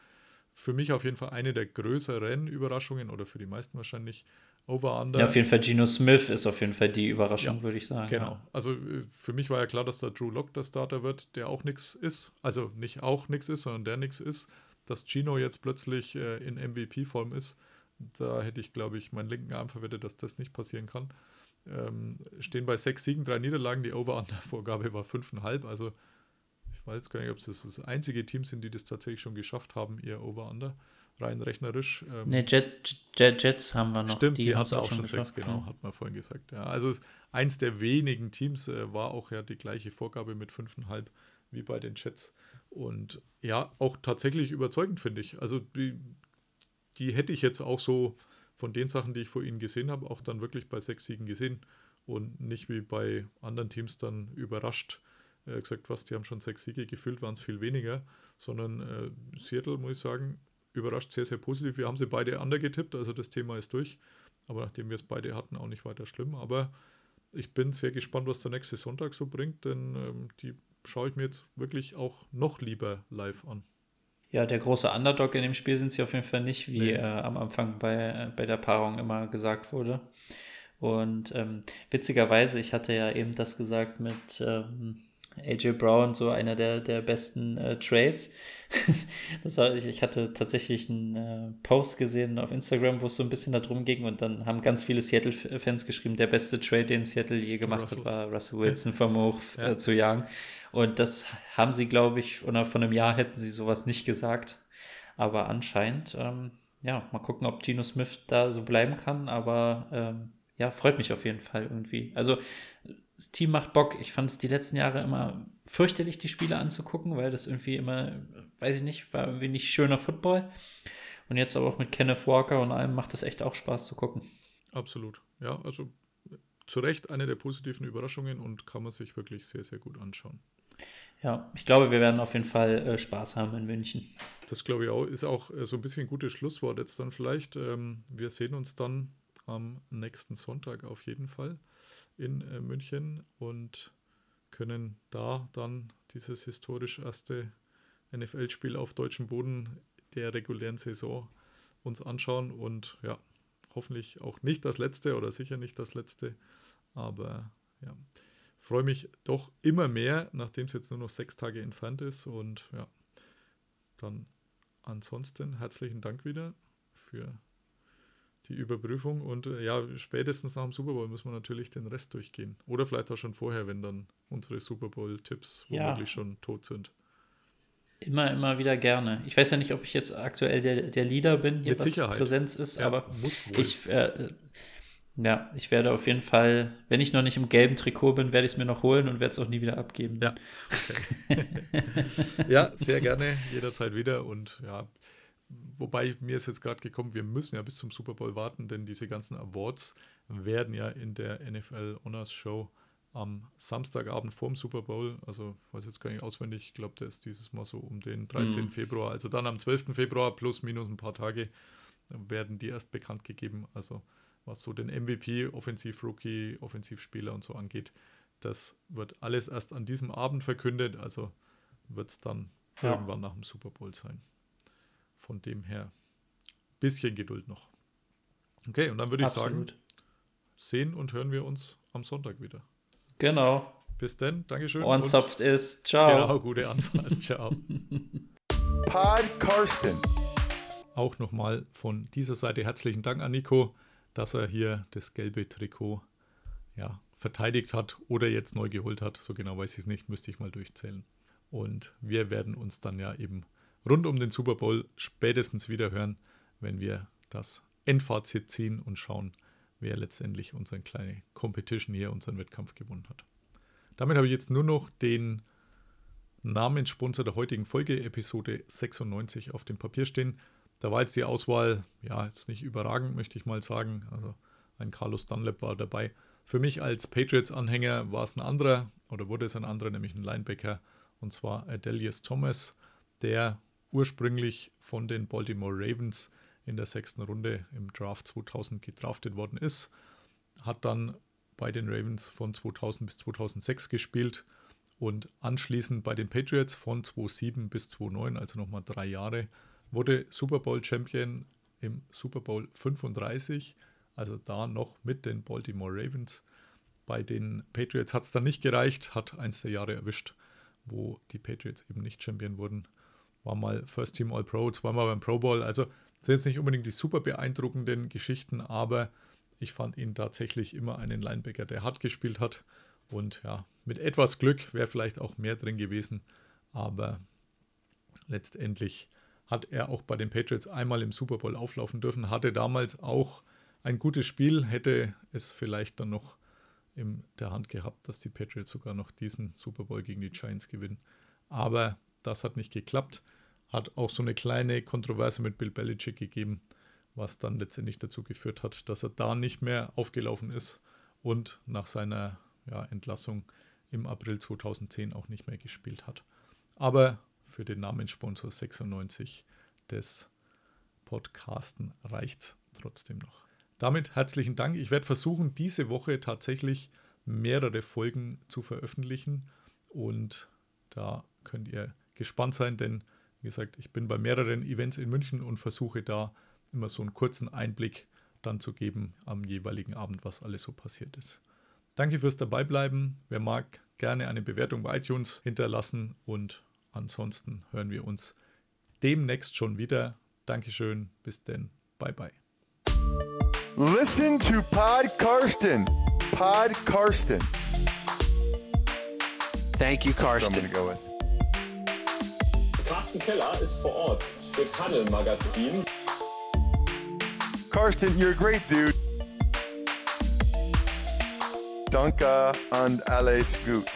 für mich auf jeden Fall eine der größeren Überraschungen oder für die meisten wahrscheinlich Over-Under. Ja, auf jeden Fall Geno Smith ist auf jeden Fall die Überraschung, ja, würde ich sagen. Genau. Ja. Also äh, für mich war ja klar, dass da Drew Lock der Starter wird, der auch nichts ist. Also nicht auch nichts ist, sondern der nichts ist. Dass Gino jetzt plötzlich äh, in MVP-Form ist, da hätte ich, glaube ich, meinen linken Arm verwettet, dass das nicht passieren kann. Ähm, stehen bei sechs Siegen, drei Niederlagen. Die Over-Under-Vorgabe war fünfeinhalb. Also ich weiß gar nicht, ob es das, das einzige Team sind, die das tatsächlich schon geschafft haben, ihr Over-Under rein rechnerisch. Ähm, ne, Jet, Jet, Jets haben wir noch. Stimmt, die, die haben auch schon sechs, genau, ja. hat man vorhin gesagt. Ja, also eins der wenigen Teams äh, war auch ja die gleiche Vorgabe mit fünfeinhalb wie bei den Jets. Und ja, auch tatsächlich überzeugend, finde ich. Also die, die hätte ich jetzt auch so von den Sachen, die ich vor ihnen gesehen habe, auch dann wirklich bei sechs Siegen gesehen und nicht wie bei anderen Teams dann überrascht äh, gesagt, was, die haben schon sechs Siege, gefühlt waren es viel weniger, sondern äh, Seattle, muss ich sagen, überrascht sehr, sehr positiv. Wir haben sie beide undergetippt, also das Thema ist durch. Aber nachdem wir es beide hatten, auch nicht weiter schlimm. Aber ich bin sehr gespannt, was der nächste Sonntag so bringt, denn ähm, die schaue ich mir jetzt wirklich auch noch lieber live an. Ja, der große Underdog in dem Spiel sind sie auf jeden Fall nicht, wie nee. äh, am Anfang bei, äh, bei der Paarung immer gesagt wurde. Und ähm, witzigerweise, ich hatte ja eben das gesagt mit ähm, AJ Brown so einer der, der besten äh, Trades. das war, ich, ich hatte tatsächlich einen äh, Post gesehen auf Instagram, wo es so ein bisschen darum ging und dann haben ganz viele Seattle-Fans geschrieben, der beste Trade, den Seattle je gemacht Russell. hat, war Russell Wilson vom Hoch ja. äh, zu jagen. Und das haben sie, glaube ich, oder von einem Jahr hätten sie sowas nicht gesagt. Aber anscheinend, ähm, ja, mal gucken, ob Geno Smith da so bleiben kann, aber ähm, ja, freut mich auf jeden Fall irgendwie. Also das Team macht Bock. Ich fand es die letzten Jahre immer fürchterlich, die Spiele anzugucken, weil das irgendwie immer, weiß ich nicht, war irgendwie nicht schöner Football. Und jetzt aber auch mit Kenneth Walker und allem macht das echt auch Spaß zu gucken. Absolut. Ja, also zu Recht eine der positiven Überraschungen und kann man sich wirklich sehr, sehr gut anschauen. Ja, ich glaube, wir werden auf jeden Fall äh, Spaß haben in München. Das glaube ich auch. Ist auch äh, so ein bisschen ein gutes Schlusswort jetzt dann vielleicht. Ähm, wir sehen uns dann am nächsten Sonntag auf jeden Fall in äh, München und können da dann dieses historisch erste NFL-Spiel auf deutschem Boden der regulären Saison uns anschauen und ja, hoffentlich auch nicht das letzte oder sicher nicht das letzte, aber ja, freue mich doch immer mehr, nachdem es jetzt nur noch sechs Tage entfernt ist und ja, dann ansonsten herzlichen Dank wieder für die Überprüfung. Und äh, ja, spätestens nach dem Super Bowl müssen wir natürlich den Rest durchgehen. Oder vielleicht auch schon vorher, wenn dann unsere Super Bowl-Tipps womöglich ja. schon tot sind. Immer, immer wieder gerne. Ich weiß ja nicht, ob ich jetzt aktuell der, der Leader bin, hier Mit was Sicherheit. Präsenz ist, ja, aber ich, äh, ja, ich werde auf jeden Fall, wenn ich noch nicht im gelben Trikot bin, werde ich es mir noch holen und werde es auch nie wieder abgeben. Ja, okay. ja, sehr gerne, jederzeit wieder. Und ja, wobei mir ist jetzt gerade gekommen, wir müssen ja bis zum Super Bowl warten, denn diese ganzen Awards werden ja in der NFL Honors Show am Samstagabend vorm Super Bowl, also ich weiß jetzt gar nicht auswendig, ich glaube, der ist dieses Mal so um den 13. Mhm. Februar, also dann am 12. Februar plus minus ein paar Tage werden die erst bekannt gegeben, also was so den MVP, Offensiv-Rookie, Offensivspieler und so angeht, das wird alles erst an diesem Abend verkündet, also wird es dann ja. irgendwann nach dem Super Bowl sein. Von dem her, bisschen Geduld noch. Okay, und dann würde ich sagen, sehen und hören wir uns am Sonntag wieder. Genau. Bis dann, Dankeschön. Ohrenzopft ist. Ciao. Genau, gute Anfahrt. Ciao. Pod Karsten. Auch nochmal von dieser Seite herzlichen Dank an Nico, dass er hier das gelbe Trikot ja, verteidigt hat oder jetzt neu geholt hat. So genau weiß ich es nicht, müsste ich mal durchzählen. Und wir werden uns dann ja eben rund um den Super Bowl spätestens wieder hören, wenn wir das Endfazit ziehen und schauen, wer letztendlich unsere kleine Competition hier, unseren Wettkampf gewonnen hat. Damit habe ich jetzt nur noch den Namenssponsor der heutigen Folge, Episode 96, auf dem Papier stehen. Da war jetzt die Auswahl, ja, jetzt nicht überragend, möchte ich mal sagen. Also ein Carlos Dunlap war dabei. Für mich als Patriots-Anhänger war es ein anderer, oder wurde es ein anderer, nämlich ein Linebacker, und zwar Adelius Thomas, der ursprünglich von den Baltimore Ravens in der sechsten Runde im Draft 2000 gedraftet worden ist. Hat dann bei den Ravens von 2000 bis 2006 gespielt und anschließend bei den Patriots von 2007 bis 2009, also nochmal drei Jahre, wurde Super Bowl Champion im Super Bowl 35, also da noch mit den Baltimore Ravens. Bei den Patriots hat es dann nicht gereicht, hat eins der Jahre erwischt, wo die Patriots eben nicht Champion wurden. War mal First Team All Pro, zweimal beim Pro Bowl. Also sind jetzt nicht unbedingt die super beeindruckenden Geschichten, aber ich fand ihn tatsächlich immer einen Linebacker, der hart gespielt hat. Und ja, mit etwas Glück wäre vielleicht auch mehr drin gewesen. Aber letztendlich hat er auch bei den Patriots einmal im Super Bowl auflaufen dürfen, hatte damals auch ein gutes Spiel, hätte es vielleicht dann noch in der Hand gehabt, dass die Patriots sogar noch diesen Super Bowl gegen die Giants gewinnen. Aber das hat nicht geklappt. Hat auch so eine kleine Kontroverse mit Bill Belichick gegeben, was dann letztendlich dazu geführt hat, dass er da nicht mehr aufgelaufen ist und nach seiner ja, Entlassung im April 2010 auch nicht mehr gespielt hat. Aber für den Namenssponsor 96 des Podcasten reicht es trotzdem noch. Damit herzlichen Dank. Ich werde versuchen, diese Woche tatsächlich mehrere Folgen zu veröffentlichen und da könnt ihr gespannt sein, denn wie gesagt, ich bin bei mehreren Events in München und versuche da immer so einen kurzen Einblick dann zu geben am jeweiligen Abend, was alles so passiert ist. Danke fürs Dabeibleiben. Wer mag, gerne eine Bewertung bei iTunes hinterlassen und ansonsten hören wir uns demnächst schon wieder. Dankeschön, bis denn, bye bye. Listen to Pod Karsten. Pod Karsten. Thank you, So I'm Karsten. Carsten Keller ist vor Ort für Tunnel Magazin. Karsten, you're a great dude. Danke and alles gut.